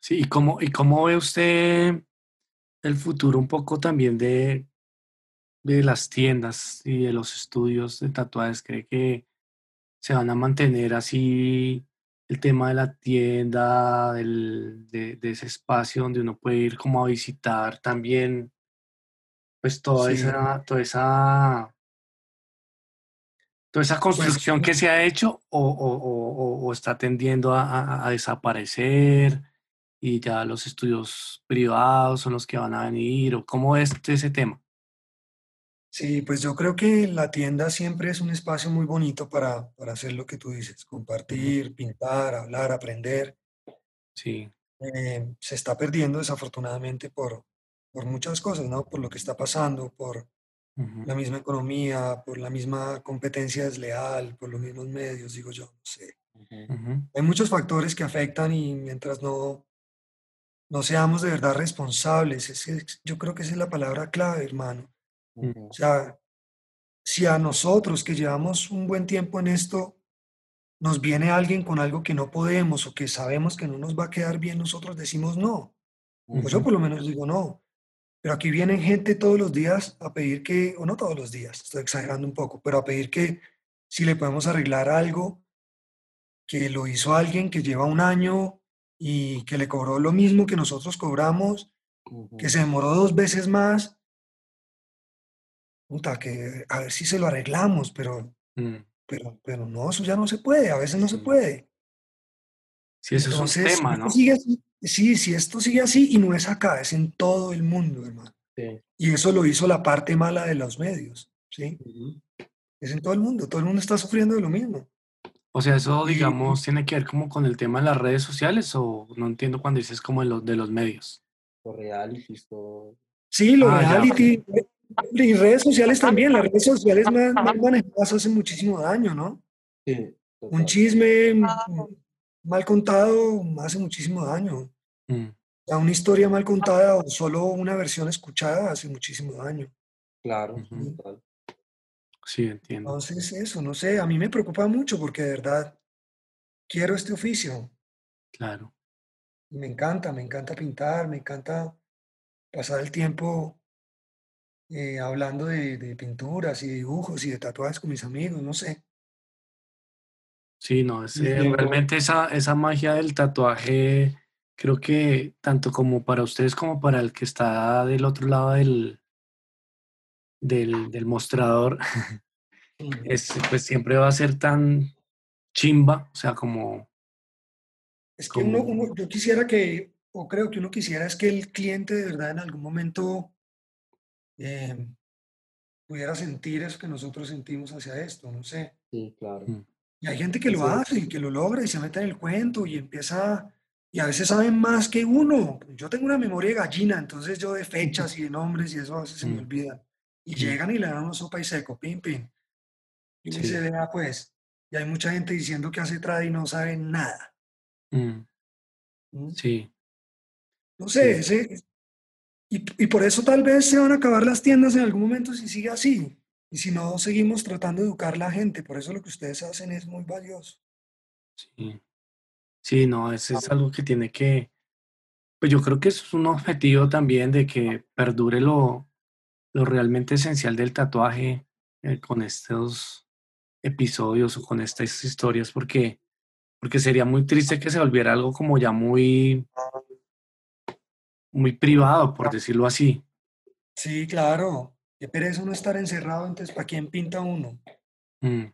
Sí, ¿y cómo, y cómo ve usted el futuro un poco también de, de las tiendas y de los estudios de tatuajes? ¿Cree que se van a mantener así el tema de la tienda, del, de, de ese espacio donde uno puede ir como a visitar también, pues toda Sí. esa, toda esa, toda esa construcción que se ha hecho o, o- o- o- o está tendiendo a, a- a desaparecer y ya los estudios privados son los que van a venir o cómo es ese tema? Sí, pues yo creo que la tienda siempre es un espacio muy bonito para, para hacer lo que tú dices, compartir, pintar, hablar, aprender. Sí, Eh, se está perdiendo desafortunadamente por, por muchas cosas, ¿no? Por lo que está pasando, por la misma economía, por la misma competencia desleal, por los mismos medios, digo yo, no sé. Hay muchos factores que afectan y mientras no, no seamos de verdad responsables, es yo creo que esa es la palabra clave, hermano. O sea, si a nosotros que llevamos un buen tiempo en esto, nos viene alguien con algo que no podemos o que sabemos que no nos va a quedar bien, nosotros decimos no. Yo por lo menos digo no. Pero aquí vienen gente todos los días a pedir que, o no todos los días, estoy exagerando un poco, pero a pedir que si le podemos arreglar algo que lo hizo alguien que lleva un año y que le cobró lo mismo que nosotros cobramos, que se demoró dos veces más. Puta, que a ver si se lo arreglamos, pero, Mm. pero, pero no, eso ya no se puede, a veces no se puede. Sí, eso es un tema, ¿no? sigue así- sí, si esto sigue así, y no es acá, es en todo el mundo, hermano. Sí. Y eso lo hizo la parte mala de los medios, ¿sí? Es en todo el mundo, todo el mundo está sufriendo de lo mismo. O sea, eso, Y- digamos, tiene que ver como con el tema de las redes sociales o no entiendo cuando dices como de los, de los medios. Los realities, todo. Sí, los Ah, ya. Y redes sociales también, las redes sociales más, mal manejadas hacen muchísimo daño, ¿no? Sí, Un chisme mal contado hace muchísimo daño. Mm. O sea, una historia mal contada o solo una versión escuchada hace muchísimo daño. Claro, Ujú. total. Sí, entiendo. Entonces, eso, no sé, a mí me preocupa mucho porque de verdad quiero este oficio. Claro. Me encanta, me encanta pintar, me encanta pasar el tiempo eh, hablando de, de pinturas y dibujos y de tatuajes con mis amigos, no sé. Sí, no, Entiendo. realmente esa, esa magia del tatuaje, creo que tanto como para ustedes como para el que está del otro lado del, del, del mostrador, es, pues siempre va a ser tan chimba, o sea, como, Es que uno, uno- yo quisiera que, o creo que uno quisiera es que el cliente de verdad en algún momento eh, pudiera sentir eso que nosotros sentimos hacia esto, no sé. Sí, claro. Mm. Y hay gente que lo es. hace y que lo logra y se mete en el cuento y empieza, y a veces saben más que uno. Yo tengo una memoria de gallina, entonces yo de fechas y de nombres y eso a veces se me Mm. olvida. Y Mm. llegan y le dan una sopa y seco, pim, pim. Y Sí. dice, vea pues, y hay mucha gente diciendo que hace trad y no sabe nada. mm, ¿Mm? sí, No sé, Sí. ese- y, por eso tal vez se van a acabar las tiendas en algún momento si sigue así. Y si no, seguimos tratando de educar a la gente. Por eso lo que ustedes hacen es muy valioso. sí. Sí, no, ese es algo que tiene que, pues yo creo que es un objetivo también de que perdure lo, lo realmente esencial del tatuaje eh, con estos episodios o con estas historias, porque, porque sería muy triste que se volviera algo como ya muy, muy privado, por decirlo así. Sí, claro. Qué pereza uno estar encerrado, entonces, ¿para quién pinta uno? Mm,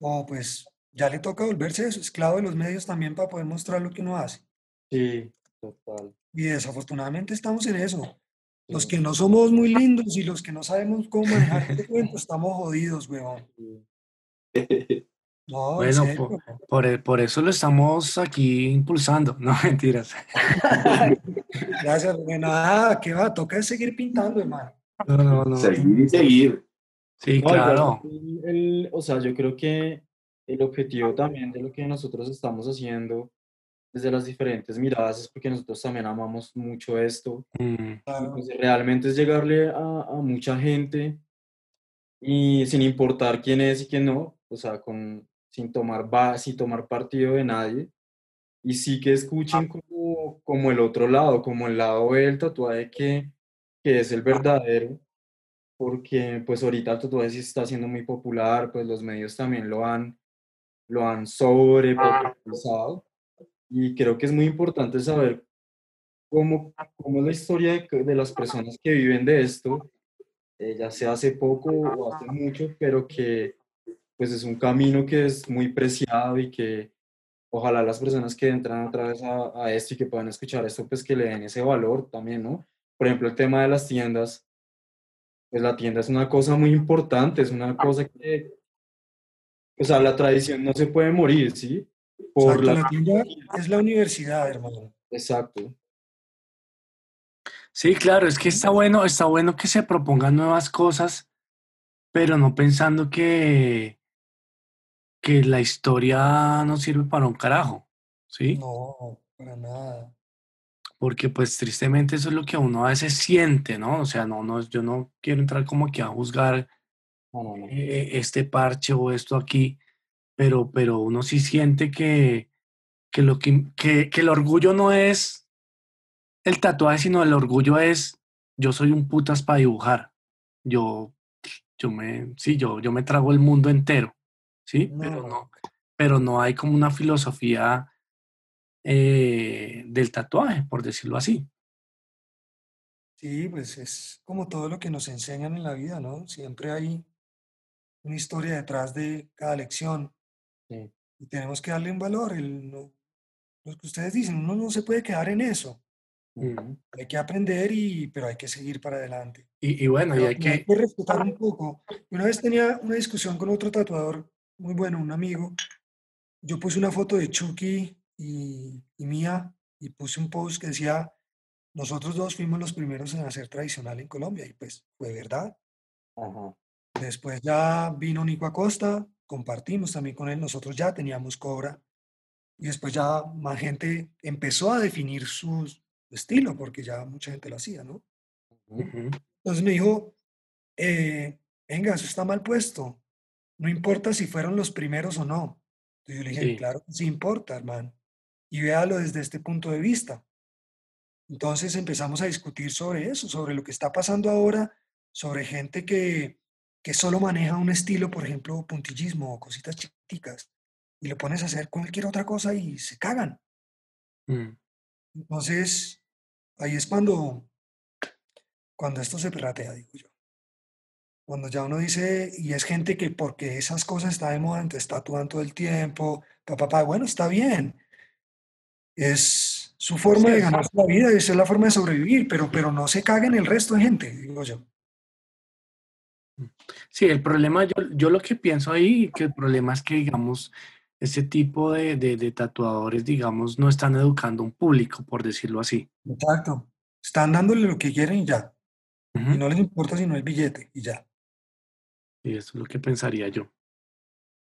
O pues ya le toca volverse esclavo de los medios también para poder mostrar lo que uno hace. Sí, total. Y desafortunadamente estamos en eso. Los Sí, que no somos muy lindos y los que no sabemos cómo manejar este cuento, estamos jodidos, weón. No, en Bueno, serio. po- por, e- por eso lo estamos aquí impulsando, no mentiras. Gracias, bueno, ah, ¿qué va? Toca seguir pintando, hermano. No, no, no. Seguir y seguir. Sí, No, claro. el- o sea, yo creo que el objetivo también de lo que nosotros estamos haciendo desde las diferentes miradas es porque nosotros también amamos mucho esto. Mm, y Claro. pues realmente es llegarle a, a mucha gente y sin importar quién es y quién no, o sea, con, sin, tomar, sin tomar partido de nadie. Y sí que escuchen como, como el otro lado, como el lado del tatuaje que, que es el verdadero porque pues ahorita el tatuaje sí está siendo muy popular, pues los medios también lo han, lo han sobrepopularizado y creo que es muy importante saber cómo, cómo es la historia de, de las personas que viven de esto, eh, ya sea hace poco o hace mucho, pero que pues es un camino que es muy preciado y que ojalá las personas que entran otra vez a, a esto y que puedan escuchar esto, pues que le den ese valor también, ¿no? Por ejemplo, el tema de las tiendas, pues la tienda es una cosa muy importante, es una cosa que, o sea, la tradición no se puede morir, ¿sí? Por Exacto, la... la tienda es la universidad, hermano. Exacto. Sí, claro, es que está bueno, está bueno que se propongan nuevas cosas, pero no pensando que, que la historia no sirve para un carajo, ¿sí? No, para nada. Porque pues tristemente eso es lo que uno a veces siente, ¿no? O sea, no, no, yo no quiero entrar como que a juzgar No, no, no. eh, este parche o esto aquí, pero, pero uno sí siente que, que, lo que, que, que el orgullo no es el tatuaje, sino el orgullo es yo soy un putas para dibujar. Yo, yo me, sí, yo, yo me trago el mundo entero, ¿sí? Pero no, pero no hay como una filosofía eh, del tatuaje, por decirlo así. Sí, pues es como todo lo que nos enseñan en la vida, ¿no? Siempre hay una historia detrás de cada lección. Y tenemos que darle un valor. El, lo que ustedes dicen, uno no se puede quedar en eso. Hay que aprender, y, pero hay que seguir para adelante. Y, bueno, y hay que... hay que respetar un poco. Una vez tenía una discusión con otro tatuador muy bueno, un amigo. Yo puse una foto de Chucky y, y mía y puse un post que decía, nosotros dos fuimos los primeros en hacer tradicional en Colombia y pues fue verdad. Después ya vino Nico Acosta, compartimos también con él, nosotros ya teníamos Cobra y después ya más gente empezó a definir su estilo porque ya mucha gente lo hacía, ¿no? Entonces me dijo, eh, venga, eso está mal puesto, no importa si fueron los primeros o no. Entonces yo le dije, claro sí importa, hermano, y véalo desde este punto de vista. Entonces empezamos a discutir sobre eso, sobre lo que está pasando ahora, sobre gente que, que solo maneja un estilo, por ejemplo, puntillismo o cositas chiquiticas, y le pones a hacer cualquier otra cosa y se cagan. Mm. Entonces, ahí es cuando, cuando esto se pratea, digo yo. Cuando ya uno dice, y es gente que porque esas cosas están de moda, entonces tatúan todo el tiempo, papá, papá, bueno, está bien. Es, su forma de ganarse la vida y esa es la forma de sobrevivir, pero, pero no se caguen el resto de gente, digo yo. Sí, el problema, yo, yo lo que pienso ahí, que el problema es que, digamos, ese tipo de, de, tatuadores, digamos, no están educando a un público, por decirlo así. Exacto. Están dándole lo que quieren y ya. Y no les importa si no el billete y ya. Y eso es lo que pensaría yo.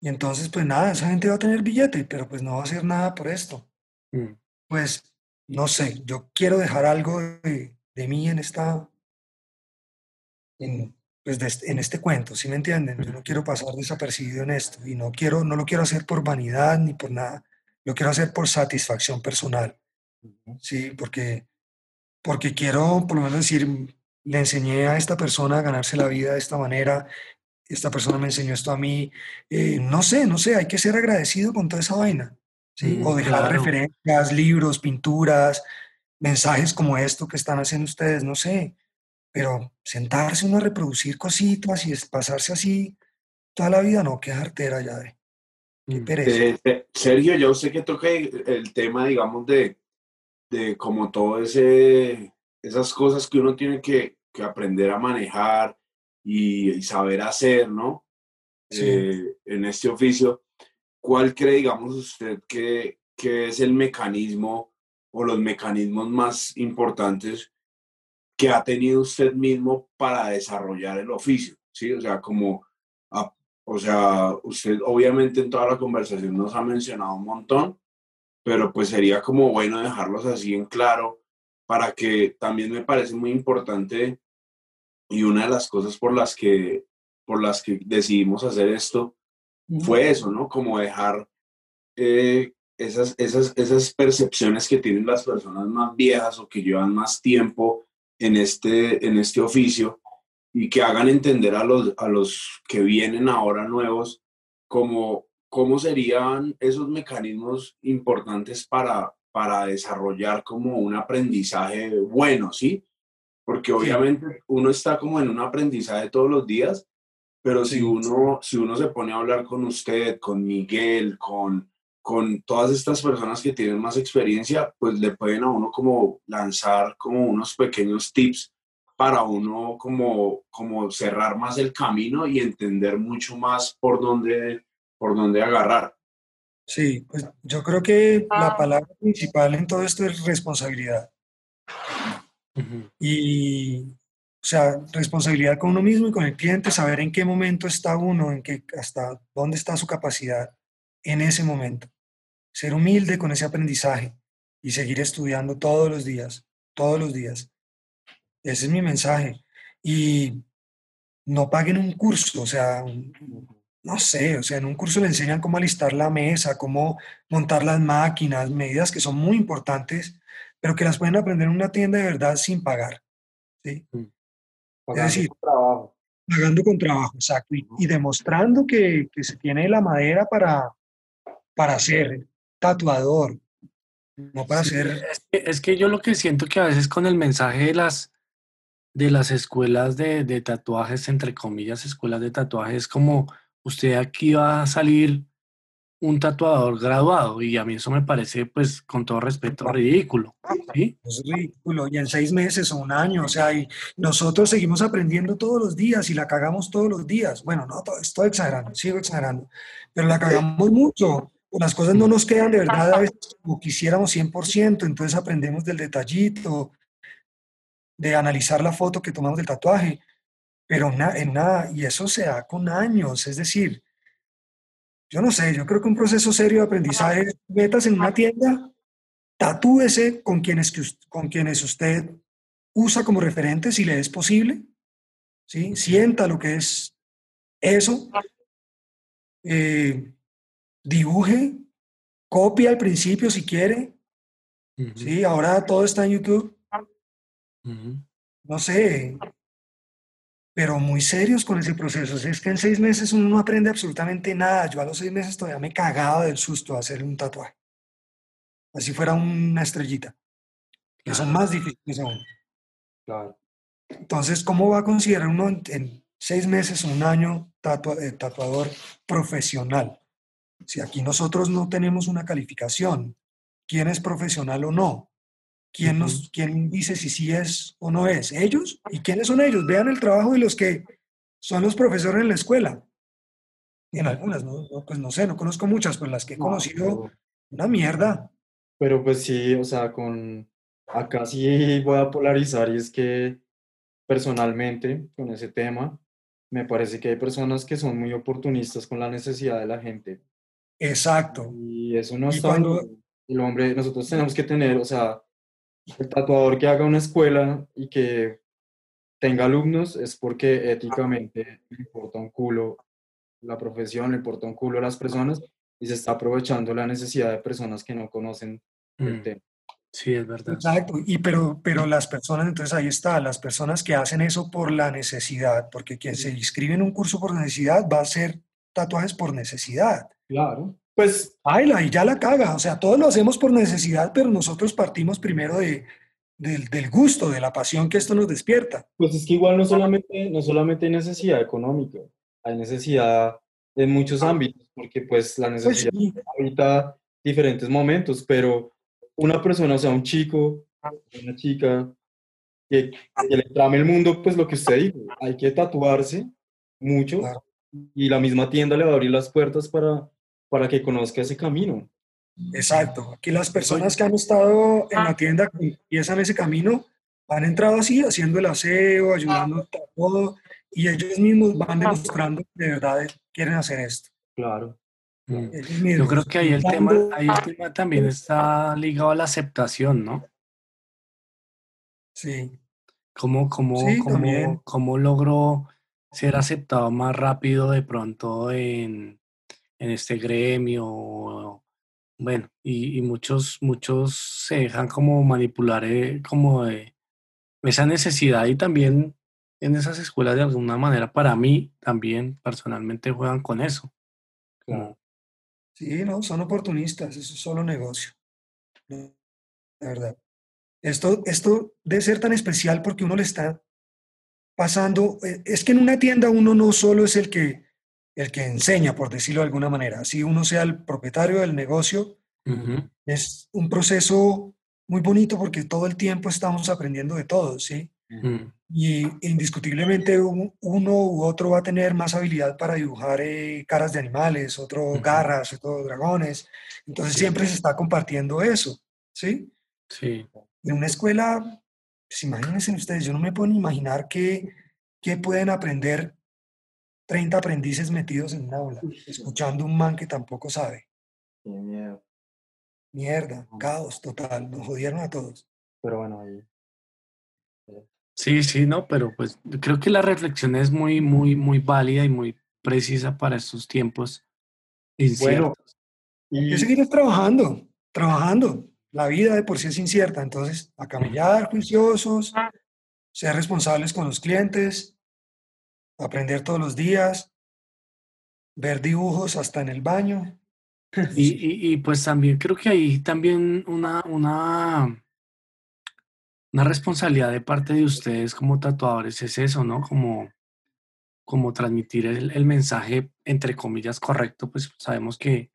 Y entonces, pues nada, esa gente va a tener billete, pero pues no va a hacer nada por esto. Mm. Pues no sé, yo quiero dejar algo de, mí en esta, en, pues en este cuento, ¿sí me entienden? Yo no quiero pasar desapercibido en esto y no quiero, no lo quiero hacer por vanidad ni por nada, lo quiero hacer por satisfacción personal, ¿sí? Porque, porque quiero, por lo menos decir, le enseñé a esta persona a ganarse la vida de esta manera, esta persona me enseñó esto a mí, eh, no sé, no sé, hay que ser agradecido con toda esa vaina. ¿sí? o dejar referencias, libros, pinturas, mensajes como esto que están haciendo ustedes, no sé, pero sentarse uno a reproducir cositas y pasarse así toda la vida, no, qué artera ya de. Qué mm. pereza. Eh, eh, Sergio, yo sé que toqué el tema, digamos, de, de como todo ese, esas cosas que uno tiene que, que aprender a manejar y, saber hacer, ¿no? Eh, en este oficio. ¿cuál cree, digamos, usted que, que es el mecanismo o los mecanismos más importantes que ha tenido usted mismo para desarrollar el oficio? ¿Sí? O sea, como, o sea, usted obviamente en toda la conversación nos ha mencionado un montón, pero pues sería como bueno dejarlos así en claro para que también me parece muy importante y una de las cosas por las que, por las que decidimos hacer esto fue eso, ¿no? Como dejar eh, esas, esas, esas percepciones que tienen las personas más viejas o que llevan más tiempo en este, en este oficio y que hagan entender a los, a los que vienen ahora nuevos como cómo serían esos mecanismos importantes para, para desarrollar como un aprendizaje bueno, ¿sí? Porque obviamente uno está como en un aprendizaje todos los días pero si uno, si uno se pone a hablar con usted, con Miguel, con, con todas estas personas que tienen más experiencia, pues le pueden a uno como lanzar como unos pequeños tips para uno como, como cerrar más el camino y entender mucho más por dónde, por dónde agarrar. Sí, pues yo creo que la ah. palabra principal en todo esto es responsabilidad. Y o sea, responsabilidad con uno mismo y con el cliente, saber en qué momento está uno, en qué, hasta dónde está su capacidad en ese momento. Ser humilde con ese aprendizaje y seguir estudiando todos los días, todos los días. Ese es mi mensaje. Y no paguen un curso, o sea, no sé, o sea, en un curso le enseñan cómo alistar la mesa, cómo montar las máquinas, medidas que son muy importantes, pero que las pueden aprender en una tienda de verdad sin pagar ¿sí? Mm. Es Pagando decir, con trabajo. pagando con trabajo, exacto, y, y demostrando que, que se tiene la madera para, para ser tatuador, no para Sí, ser... es que, es que yo lo que siento que a veces con el mensaje de las, de las escuelas de, de tatuajes, entre comillas, escuelas de tatuajes, es como usted aquí va a salir un tatuador graduado y a mí eso me parece, pues, con todo respeto, ridículo, ¿sí? Es ridículo, y en seis meses o un año, o sea, y nosotros seguimos aprendiendo todos los días y la cagamos todos los días. Bueno, no, to- estoy exagerando, sigo exagerando, pero la cagamos mucho. Las cosas no nos quedan de verdad a veces como quisiéramos 100%, entonces aprendemos del detallito, de analizar la foto que tomamos del tatuaje, pero en nada, y eso se da con años, es decir, yo no sé, yo creo que un proceso serio de aprendizaje es metas en una tienda, tatúese con quienes, que con quienes usted usa como referente si le es posible, ¿sí? Sienta lo que es eso, eh, dibuje, copia al principio si quiere, ¿sí? Ahora todo está en YouTube, no sé, pero muy serios con ese proceso. Es que en seis meses uno no aprende absolutamente nada. Yo a los seis meses todavía me cagaba del susto de hacer un tatuaje. Así fuera una estrellita, que son más difíciles aún. Claro. Entonces, ¿cómo va a considerar uno en, en seis meses un año tatua- eh, tatuador profesional? Si aquí nosotros no tenemos una calificación, ¿quién es profesional o no? ¿Quién, nos, quién dice si sí es o no es? ¿Ellos? ¿Y quiénes son ellos? Vean el trabajo de los que son los profesores en la escuela. En algunas, ¿no? No, Pues no sé, no conozco muchas, pero las que he No, conocido, una mierda. Pero pues sí, o sea, con acá sí voy a polarizar y es que personalmente con ese tema me parece que hay personas que son muy oportunistas con la necesidad de la gente Exacto. y eso no Y está cuando-. El hombre, nosotros tenemos que tener, o sea, el tatuador que haga una escuela y que tenga alumnos es porque éticamente le importa un culo la profesión, le importa un culo a las personas y se está aprovechando la necesidad de personas que no conocen el Mm, tema. Sí, es verdad. Exacto, y pero, pero las personas, entonces ahí está, las personas que hacen eso por la necesidad, porque quien se inscribe en un curso por necesidad va a hacer tatuajes por necesidad. Claro. Pues Baila y ya la caga, o sea, todos lo hacemos por necesidad, pero nosotros partimos primero de, del, del gusto, de la pasión que esto nos despierta. Pues es que igual no solamente, no solamente hay necesidad económica, hay necesidad en muchos ámbitos, porque pues la Pues necesidad sí, habita diferentes momentos, pero una persona, o sea, un chico, una chica, que, que le trame el mundo, pues lo que usted dijo, hay que tatuarse mucho Claro. y la misma tienda le va a abrir las puertas para, para que conozca ese camino. exacto. Aquí las personas que han estado en la tienda, que empiezan ese camino, han entrado así, haciendo el aseo, ayudando a todo, y ellos mismos van demostrando que de verdad quieren hacer esto. Claro. Mm. Yo creo que ahí el tema, ahí el tema también está ligado a la aceptación, ¿no? Sí, ¿Cómo, cómo, Sí, cómo, cómo logro ser aceptado más rápido de pronto en, en este gremio? Bueno, y, y muchos, muchos se dejan como manipular eh, como de esa necesidad y también en esas escuelas de alguna manera para mí también personalmente juegan con eso. Claro. sí, no, son oportunistas, eso es solo negocio. La verdad. Esto, esto debe ser tan especial porque uno le está pasando, eh, es que en una tienda uno no solo es el que, el que enseña, por decirlo de alguna manera, así uno sea el propietario del negocio, es un proceso muy bonito porque todo el tiempo estamos aprendiendo de todo, ¿sí? Y indiscutiblemente un- uno u otro va a tener más habilidad para dibujar eh, caras de animales, otro garras, otro dragones. Entonces Sí. siempre se está compartiendo eso, ¿sí? Sí, En una escuela, pues imagínense ustedes, yo no me puedo imaginar qué, qué pueden aprender 30 aprendices metidos en un aula, escuchando un man que tampoco sabe. Qué miedo. Mierda, caos total, nos jodieron a todos. Pero bueno, ahí. sí, sí, no, pero pues creo que la reflexión es muy, muy, muy válida y muy precisa para estos tiempos inciertos. Que Y seguir trabajando, trabajando. La vida de por sí es incierta, entonces a camellar, juiciosos, ser responsables con los clientes, aprender todos los días, ver dibujos hasta en el baño. Y, y, pues también creo que hay también una, una, una responsabilidad de parte de ustedes como tatuadores, es eso, ¿no? Como, como transmitir el, el mensaje, entre comillas, correcto, pues sabemos que,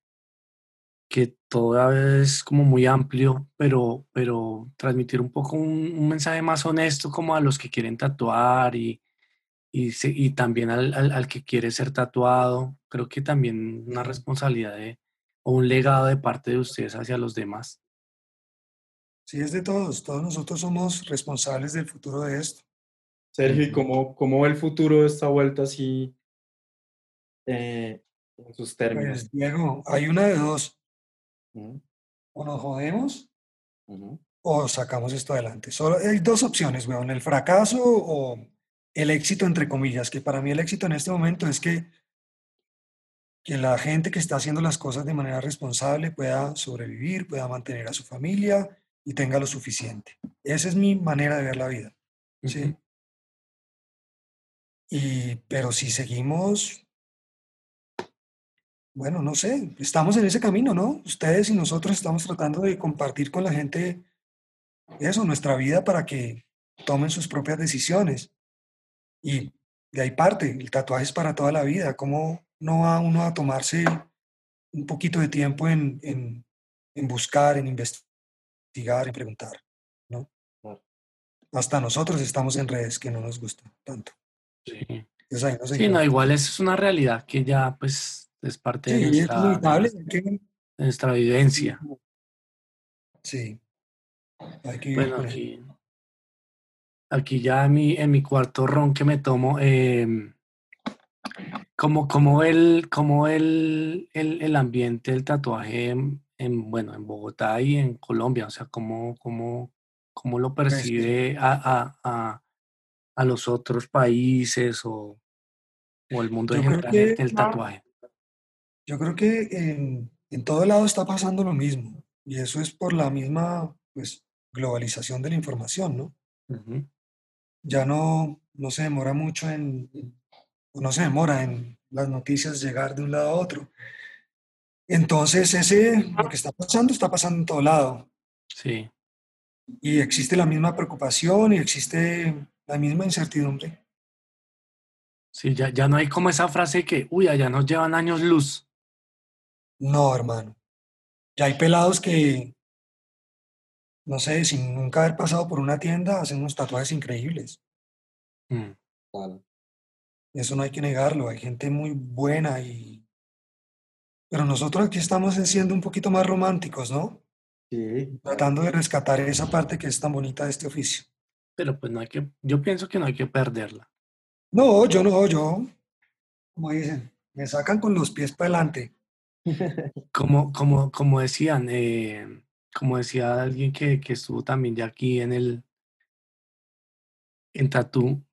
que todo es como muy amplio, pero, pero transmitir un poco un, un mensaje más honesto como a los que quieren tatuar y, y, y también al, al, al, que quiere ser tatuado. Creo que también una responsabilidad de, o un legado de parte de ustedes hacia los demás. Sí, es de todos. Todos nosotros somos responsables del futuro de esto. Sergio, ¿y cómo, cómo ve el futuro de esta vuelta así eh, en sus términos? Pues, Diego, hay una de dos. O nos jodemos uh -huh. o sacamos esto adelante. Solo hay dos opciones, weón, el fracaso o el éxito, entre comillas, que para mí el éxito en este momento es que que la gente que está haciendo las cosas de manera responsable pueda sobrevivir, pueda mantener a su familia y tenga lo suficiente. Esa es mi manera de ver la vida. ¿sí? Uh -huh. y, pero si seguimos, bueno, no sé, estamos en ese camino, ¿no? Ustedes y nosotros estamos tratando de compartir con la gente eso, nuestra vida para que tomen sus propias decisiones. Y de ahí parte, el tatuaje es para toda la vida. ¿Cómo no va uno a tomarse un poquito de tiempo en, en, en buscar, en investigar, en preguntar, ¿no? Hasta nosotros estamos en redes que no nos gusta tanto. Sí. Entonces ahí no, sí, no igual eso es una realidad que ya pues es parte sí, de, nuestra, es que... de nuestra vivencia. Sí. Hay que bueno, aquí, aquí ya en mi, en mi cuarto ron que me tomo, eh, como, como, el, como el, el, el, ambiente del tatuaje en, en, bueno, en Bogotá y en Colombia, o sea, cómo, cómo, cómo lo percibe a, a, a, a, los otros países o, o el mundo en general que, del tatuaje. Yo creo que en, en todo lado está pasando lo mismo y eso es por la misma pues, globalización de la información, ¿no? Uh -huh. Ya no, no se demora mucho en, no se demora en las noticias llegar de un lado a otro. Entonces, ese, lo que está pasando, está pasando en todo lado. Sí. Y existe la misma preocupación y existe la misma incertidumbre. Sí, ya, ya no hay como esa frase que, uy, allá nos llevan años luz. No, hermano. Ya hay pelados que, no sé, sin nunca haber pasado por una tienda, hacen unos tatuajes increíbles. Mm. Vale. Eso no hay que negarlo, hay gente muy buena y... Pero nosotros aquí estamos siendo un poquito más románticos, ¿no? Sí. Tratando de rescatar esa parte que es tan bonita de este oficio. Pero pues no hay que, yo pienso que no hay que perderla. No, yo no, yo, como dicen, me sacan con los pies para adelante. Como, como, como decían, eh, como decía alguien que, que estuvo también ya aquí en el, en Tatú,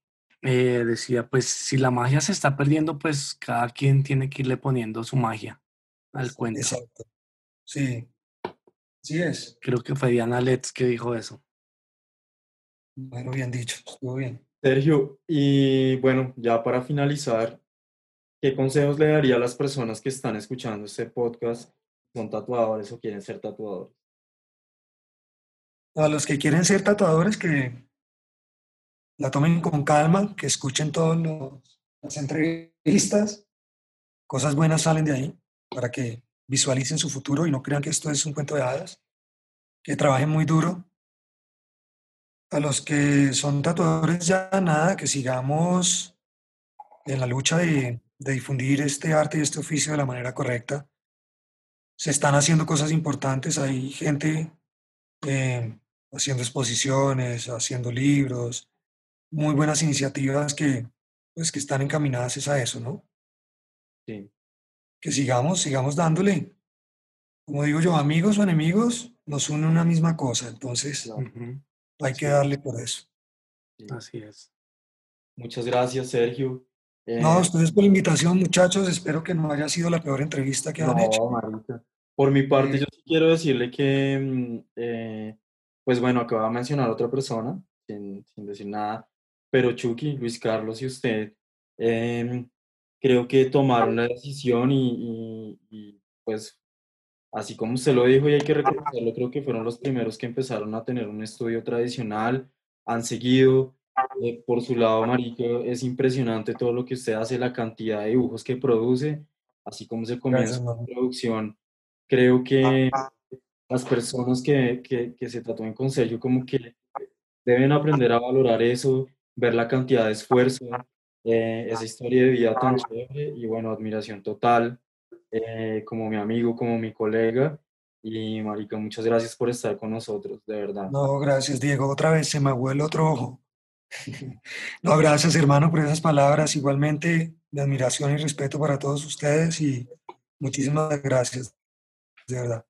eh, decía, pues si la magia se está perdiendo, pues cada quien tiene que irle poniendo su magia al cuento. Exacto. Sí, sí es. Creo que fue Diana Letts que dijo eso. Bueno, bien dicho, estuvo bien. Sergio, y bueno, ya para finalizar, ¿qué consejos le daría a las personas que están escuchando este podcast, son tatuadores o quieren ser tatuadores? A los que quieren ser tatuadores, que la tomen con calma, que escuchen todas las entrevistas, cosas buenas salen de ahí para que visualicen su futuro y no crean que esto es un cuento de hadas, que trabajen muy duro. A los que son tatuadores ya nada, que sigamos en la lucha de, de difundir este arte y este oficio de la manera correcta. Se están haciendo cosas importantes, hay gente eh, haciendo exposiciones, haciendo libros, muy buenas iniciativas que, pues, que están encaminadas a eso, ¿no? Sí. Que sigamos, sigamos dándole. Como digo yo, amigos o enemigos nos une una misma cosa, entonces Uh -huh. hay que darle por eso. Sí. Así es. Muchas gracias, Sergio. Eh, no, ustedes por la invitación, muchachos. Espero que no haya sido la peor entrevista que no, han hecho. Marica. Por mi parte, eh, yo sí quiero decirle que, eh, pues bueno, acaba de mencionar otra persona, sin, sin decir nada, pero Chucky, Luis Carlos y usted, em, creo que tomaron la decisión y, y, pues así como usted lo dijo y hay que reconocerlo, creo que fueron los primeros que empezaron a tener un estudio tradicional, han seguido, eh, por su lado, Marico, es impresionante todo lo que usted hace, la cantidad de dibujos que produce, así como se comienza la producción. Creo que las personas que, que, que se tatúen con sello como que deben aprender a valorar eso, ver la cantidad de esfuerzo, eh, esa historia de vida tan chévere y bueno, admiración total eh, como mi amigo, como mi colega. Y Marica, muchas gracias por estar con nosotros, de verdad. No, gracias Diego, otra vez se me abuelo el otro ojo. No, gracias hermano por esas palabras. Igualmente, de admiración y respeto para todos ustedes y muchísimas gracias, de verdad.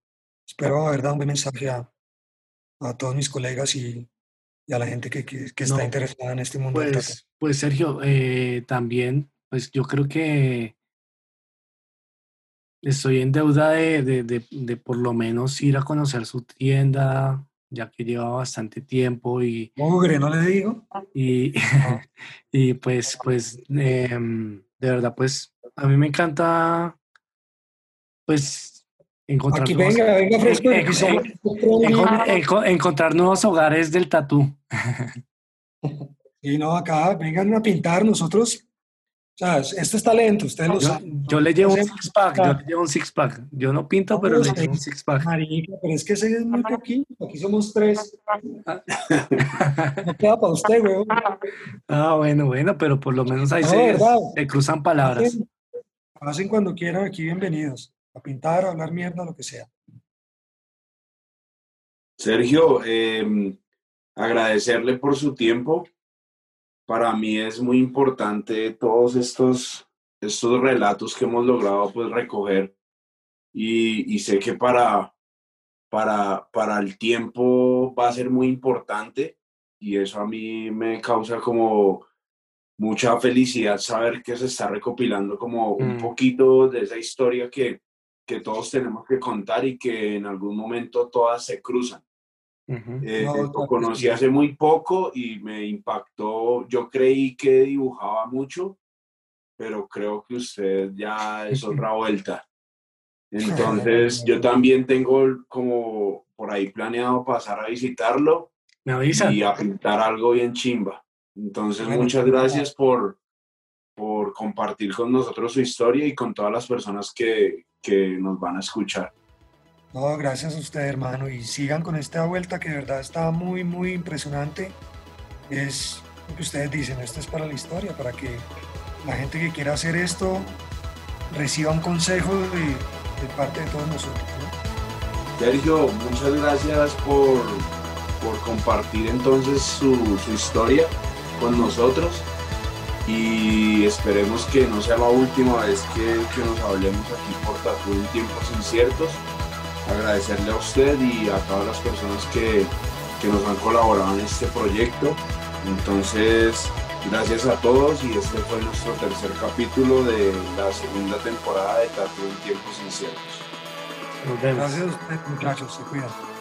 Espero haber dado un buen mensaje a, a todos mis colegas y, y, a la gente que, que, está interesada en este mundo. Pues, pues Sergio, eh, también, pues yo creo que estoy en deuda de, de, de, de por lo menos ir a conocer su tienda, ya que lleva bastante tiempo y... Mugre, ¿no le digo? Y, y pues, pues, em, de verdad, pues, a mí me encanta, pues, encontrar... Aquí venga, venga fresco. encontrar nuevos hogares del tatú. Y no, acá vengan a pintar, nosotros o sea, esto es talento, ustedes lo saben. Yo le llevo un six pack, yo le llevo un six pack. Yo no pinto, pero le llevo un six pack. Marica, pero es que ese es muy poquito. Aquí somos tres. no queda para usted, weón. Ah, bueno, bueno, pero por lo menos ahí se, se, cruzan palabras. Hacen, cuando quieran, aquí bienvenidos. A pintar, a hablar mierda, lo que sea. Sergio, eh, agradecerle por su tiempo para mí es muy importante todos estos, estos relatos que hemos logrado pues recoger y, y sé que para, para, para el tiempo va a ser muy importante y eso a mí me causa como mucha felicidad saber que se está recopilando como un mm. poquito de esa historia que, que todos tenemos que contar y que en algún momento todas se cruzan. Eh, lo conocí hace muy poco y me impactó. Yo creí que dibujaba mucho, pero creo que usted ya es otra vuelta. Entonces, yo también tengo como por ahí planeado pasar a visitarlo y a pintar algo bien chimba. Entonces, muchas gracias por, por compartir con nosotros su historia y con todas las personas que, que nos van a escuchar. No, gracias a usted, hermano. Y sigan con esta vuelta que de verdad está muy, muy impresionante. Es lo que ustedes dicen, esto es para la historia, para que la gente que quiera hacer esto reciba un consejo de, parte de todos nosotros. Sergio, muchas gracias por, por compartir entonces su, su historia con nosotros y esperemos que no sea la última vez que, que nos hablemos aquí por Tatu en tiempos inciertos agradecerle a usted y a todas las personas que, que nos han colaborado en este proyecto. Entonces, gracias a todos y este fue nuestro tercer capítulo de la segunda temporada de Tatu en tiempos inciertos. Nos vemos. Gracias a usted, muchachos. Se cuidan.